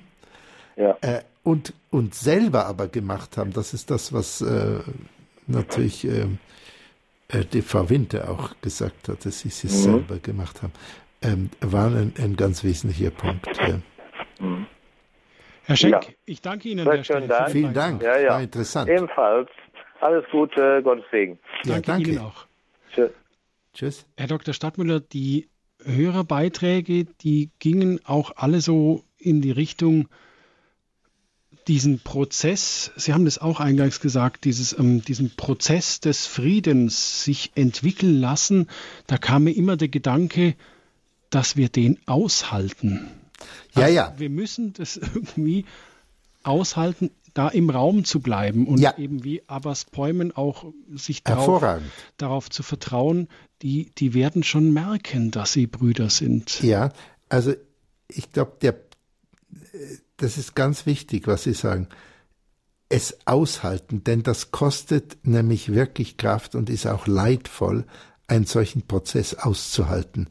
äh, und, und selber aber gemacht haben, das ist das, was äh, natürlich äh, äh die Frau Winter auch gesagt hat, dass sie es mhm. selber gemacht haben, ähm, waren ein, ein, ganz wesentlicher Punkt. Mhm. Herr Schenk, ja. ich danke Ihnen der Stelle. Dank. Vielen Dank, ja, ja. war interessant. Ebenfalls. Alles Gute, Gottes Segen. Ja, danke, danke Ihnen auch. Tschüss. Tschüss. Herr Dr. Stadtmüller, die Hörerbeiträge, die gingen auch alle so in die Richtung, diesen Prozess, Sie haben das auch eingangs gesagt, dieses, ähm, diesen Prozess des Friedens sich entwickeln lassen, da kam mir immer der Gedanke, dass wir den aushalten. Ja, also ja. Wir müssen das irgendwie aushalten, da im Raum zu bleiben und ja. eben wie Abbas Bäumen auch sich darauf, darauf zu vertrauen, die, die werden schon merken, dass sie Brüder sind. Ja, also ich glaube, der, das ist ganz wichtig, was Sie sagen. Es aushalten, denn das kostet nämlich wirklich Kraft und ist auch leidvoll, einen solchen Prozess auszuhalten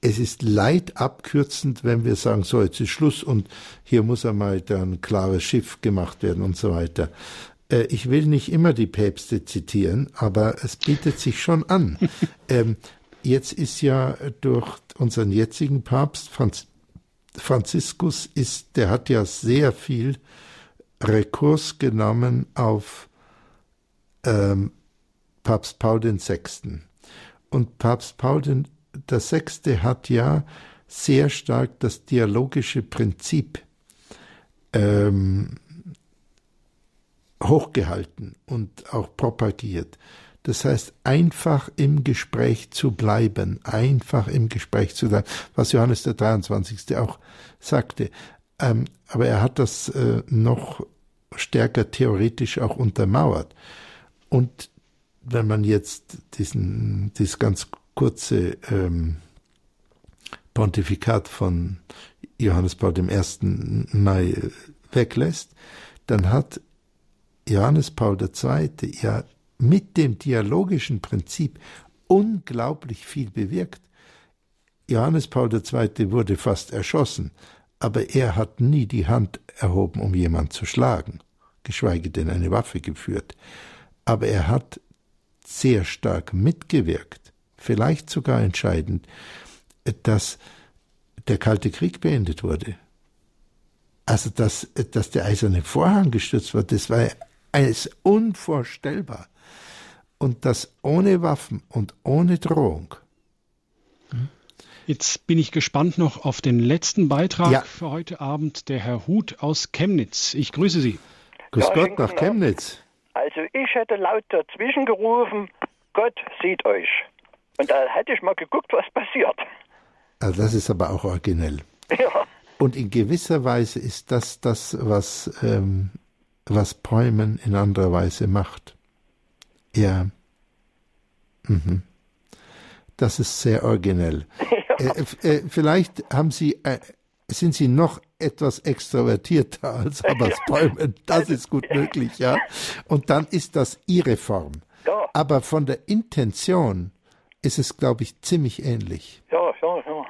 es ist leid abkürzend, wenn wir sagen, so, jetzt ist Schluss und hier muss einmal ein klares Schiff gemacht werden und so weiter. Äh, ich will nicht immer die Päpste zitieren, aber es bietet sich schon an. ähm, jetzt ist ja durch unseren jetzigen Papst Franz Franziskus ist, der hat ja sehr viel Rekurs genommen auf ähm, Papst Paul VI. Und Papst Paul VI. hat ja sehr stark das dialogische Prinzip ähm, hochgehalten und auch propagiert. Das heißt, einfach im Gespräch zu bleiben, einfach im Gespräch zu bleiben, was Johannes der 23. auch sagte. Ähm, aber er hat das äh, noch stärker theoretisch auch untermauert. Und wenn man jetzt diesen, dieses ganz kurze ähm, Pontifikat von Johannes Paul I. Mai weglässt, dann hat Johannes Paul II. ja mit dem dialogischen Prinzip unglaublich viel bewirkt. Johannes Paul II. wurde fast erschossen, aber er hat nie die Hand erhoben, um jemand zu schlagen, geschweige denn eine Waffe geführt. Aber er hat sehr stark mitgewirkt, vielleicht sogar entscheidend, dass der Kalte Krieg beendet wurde. Also, dass, dass der eiserne Vorhang gestürzt wurde, das war alles unvorstellbar. Und das ohne Waffen und ohne Drohung. Jetzt bin ich gespannt noch auf den letzten Beitrag ja. für heute Abend, der Herr Huth aus Chemnitz. Ich grüße Sie. Grüß ja, Gott nach Chemnitz. Also ich hätte laut dazwischen gerufen, Gott sieht euch. Und da hätte ich mal geguckt, was passiert. Also das ist aber auch originell. Ja. Und in gewisser Weise ist das das, was, ähm, was Bäumen in anderer Weise macht. Ja. Mhm. Das ist sehr originell. Ja. Äh, äh, vielleicht haben Sie, äh, sind Sie noch etwas extrovertierter als Abbas Bäumen. Das ist gut möglich, ja. Und dann ist das Ihre Form. Ja. Aber von der Intention ist es, glaube ich, ziemlich ähnlich. Ja, ja, ja.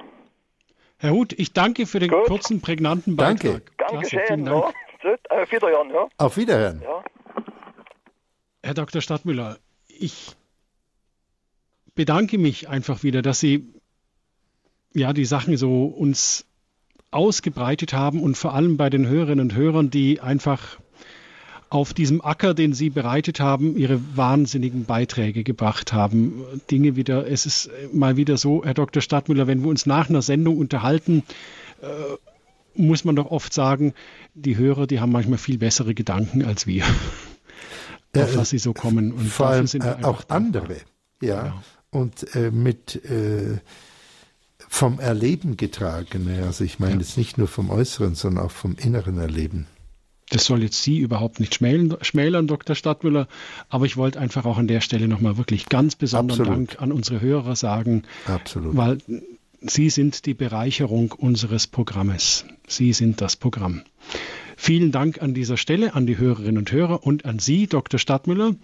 Herr Huth, ich danke für den Gut. kurzen, prägnanten Beitrag. Danke. Klasse, Dankeschön. Dank. Ja. Auf Wiederhören. Ja. Auf Wiederhören. Ja. Herr Dr. Stadtmüller, ich bedanke mich einfach wieder, dass Sie ja die Sachen so uns ausgebreitet haben und vor allem bei den Hörerinnen und Hörern, die einfach auf diesem Acker, den Sie bereitet haben, Ihre wahnsinnigen Beiträge gebracht haben. Dinge wieder, es ist mal wieder so, Herr Dr. Stadtmüller, wenn wir uns nach einer Sendung unterhalten, äh, muss man doch oft sagen, die Hörer, die haben manchmal viel bessere Gedanken als wir auf was sie so kommen. Und vor allem äh, auch andere, ja. ja. Und äh, mit äh, vom Erleben getragene. Also ich meine ja. jetzt nicht nur vom Äußeren, sondern auch vom inneren Erleben. Das soll jetzt Sie überhaupt nicht schmälern, schmälern, Dr. Stadtmüller, aber ich wollte einfach auch an der Stelle nochmal wirklich ganz besonderen Absolut. Dank an unsere Hörer sagen, Absolut. weil Sie sind die Bereicherung unseres Programmes. Sie sind das Programm. Vielen Dank an dieser Stelle an die Hörerinnen und Hörer und an Sie, Dr. Stadtmüller.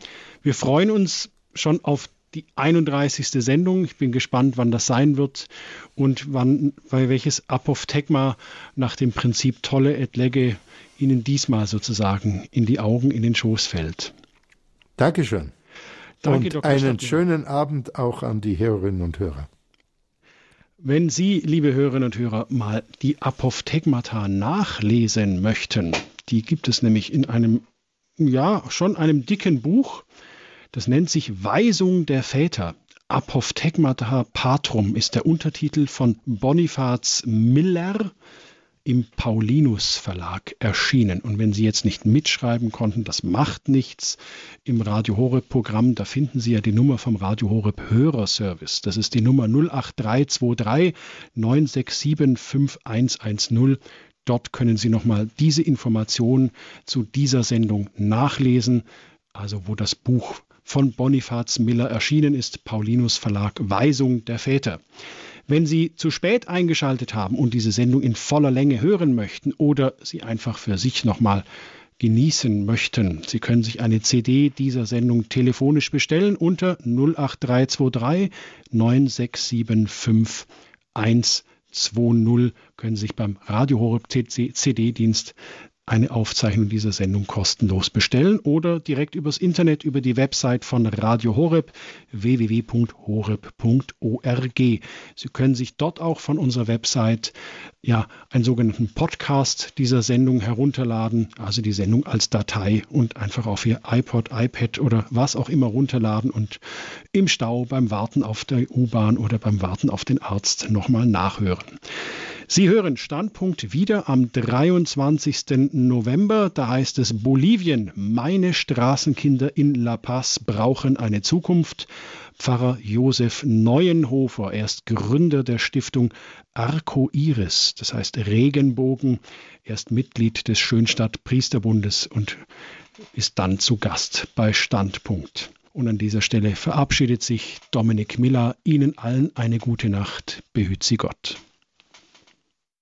Wir freuen uns schon auf die 31. Sendung. Ich bin gespannt, wann das sein wird und wann, weil welches Apophthegma nach dem Prinzip Tolle et Lege Ihnen diesmal sozusagen in die Augen, in den Schoß fällt. Dankeschön. Danke, und Dr. einen Stadtmüller. schönen Abend auch an die Hörerinnen und Hörer. Wenn Sie, liebe Hörerinnen und Hörer, mal die Apophthegmata nachlesen möchten, die gibt es nämlich in einem, ja, schon einem dicken Buch. Das nennt sich Weisung der Väter. Apophthegmata Patrum ist der Untertitel von Bonifaz Miller im Paulinus Verlag erschienen. Und wenn Sie jetzt nicht mitschreiben konnten, das macht nichts. Im Radio Horeb Programm, da finden Sie ja die Nummer vom Radio Horeb Hörerservice. Das ist die Nummer 08323 967 5110. Dort können Sie nochmal diese Information zu dieser Sendung nachlesen, also wo das Buch von Bonifaz Miller erschienen ist, Paulinus Verlag Weisung der Väter. Wenn Sie zu spät eingeschaltet haben und diese Sendung in voller Länge hören möchten oder sie einfach für sich nochmal genießen möchten, Sie können sich eine CD dieser Sendung telefonisch bestellen unter 08323 9675 120 können sich beim Radio Horeb CD-Dienst eine Aufzeichnung dieser Sendung kostenlos bestellen oder direkt übers Internet über die Website von Radio Horeb www.horeb.org. Sie können sich dort auch von unserer Website ja einen sogenannten Podcast dieser Sendung herunterladen, also die Sendung als Datei und einfach auf Ihr iPod, iPad oder was auch immer runterladen und im Stau beim Warten auf der U-Bahn oder beim Warten auf den Arzt nochmal nachhören. Sie hören Standpunkt wieder am 23. November. Da heißt es Bolivien. Meine Straßenkinder in La Paz brauchen eine Zukunft. Pfarrer Josef Neuenhofer, er ist Gründer der Stiftung Arco Iris, das heißt Regenbogen. Er ist Mitglied des Schönstadt Priesterbundes und ist dann zu Gast bei Standpunkt. Und an dieser Stelle verabschiedet sich Dominik Miller. Ihnen allen eine gute Nacht. Behüt Sie Gott.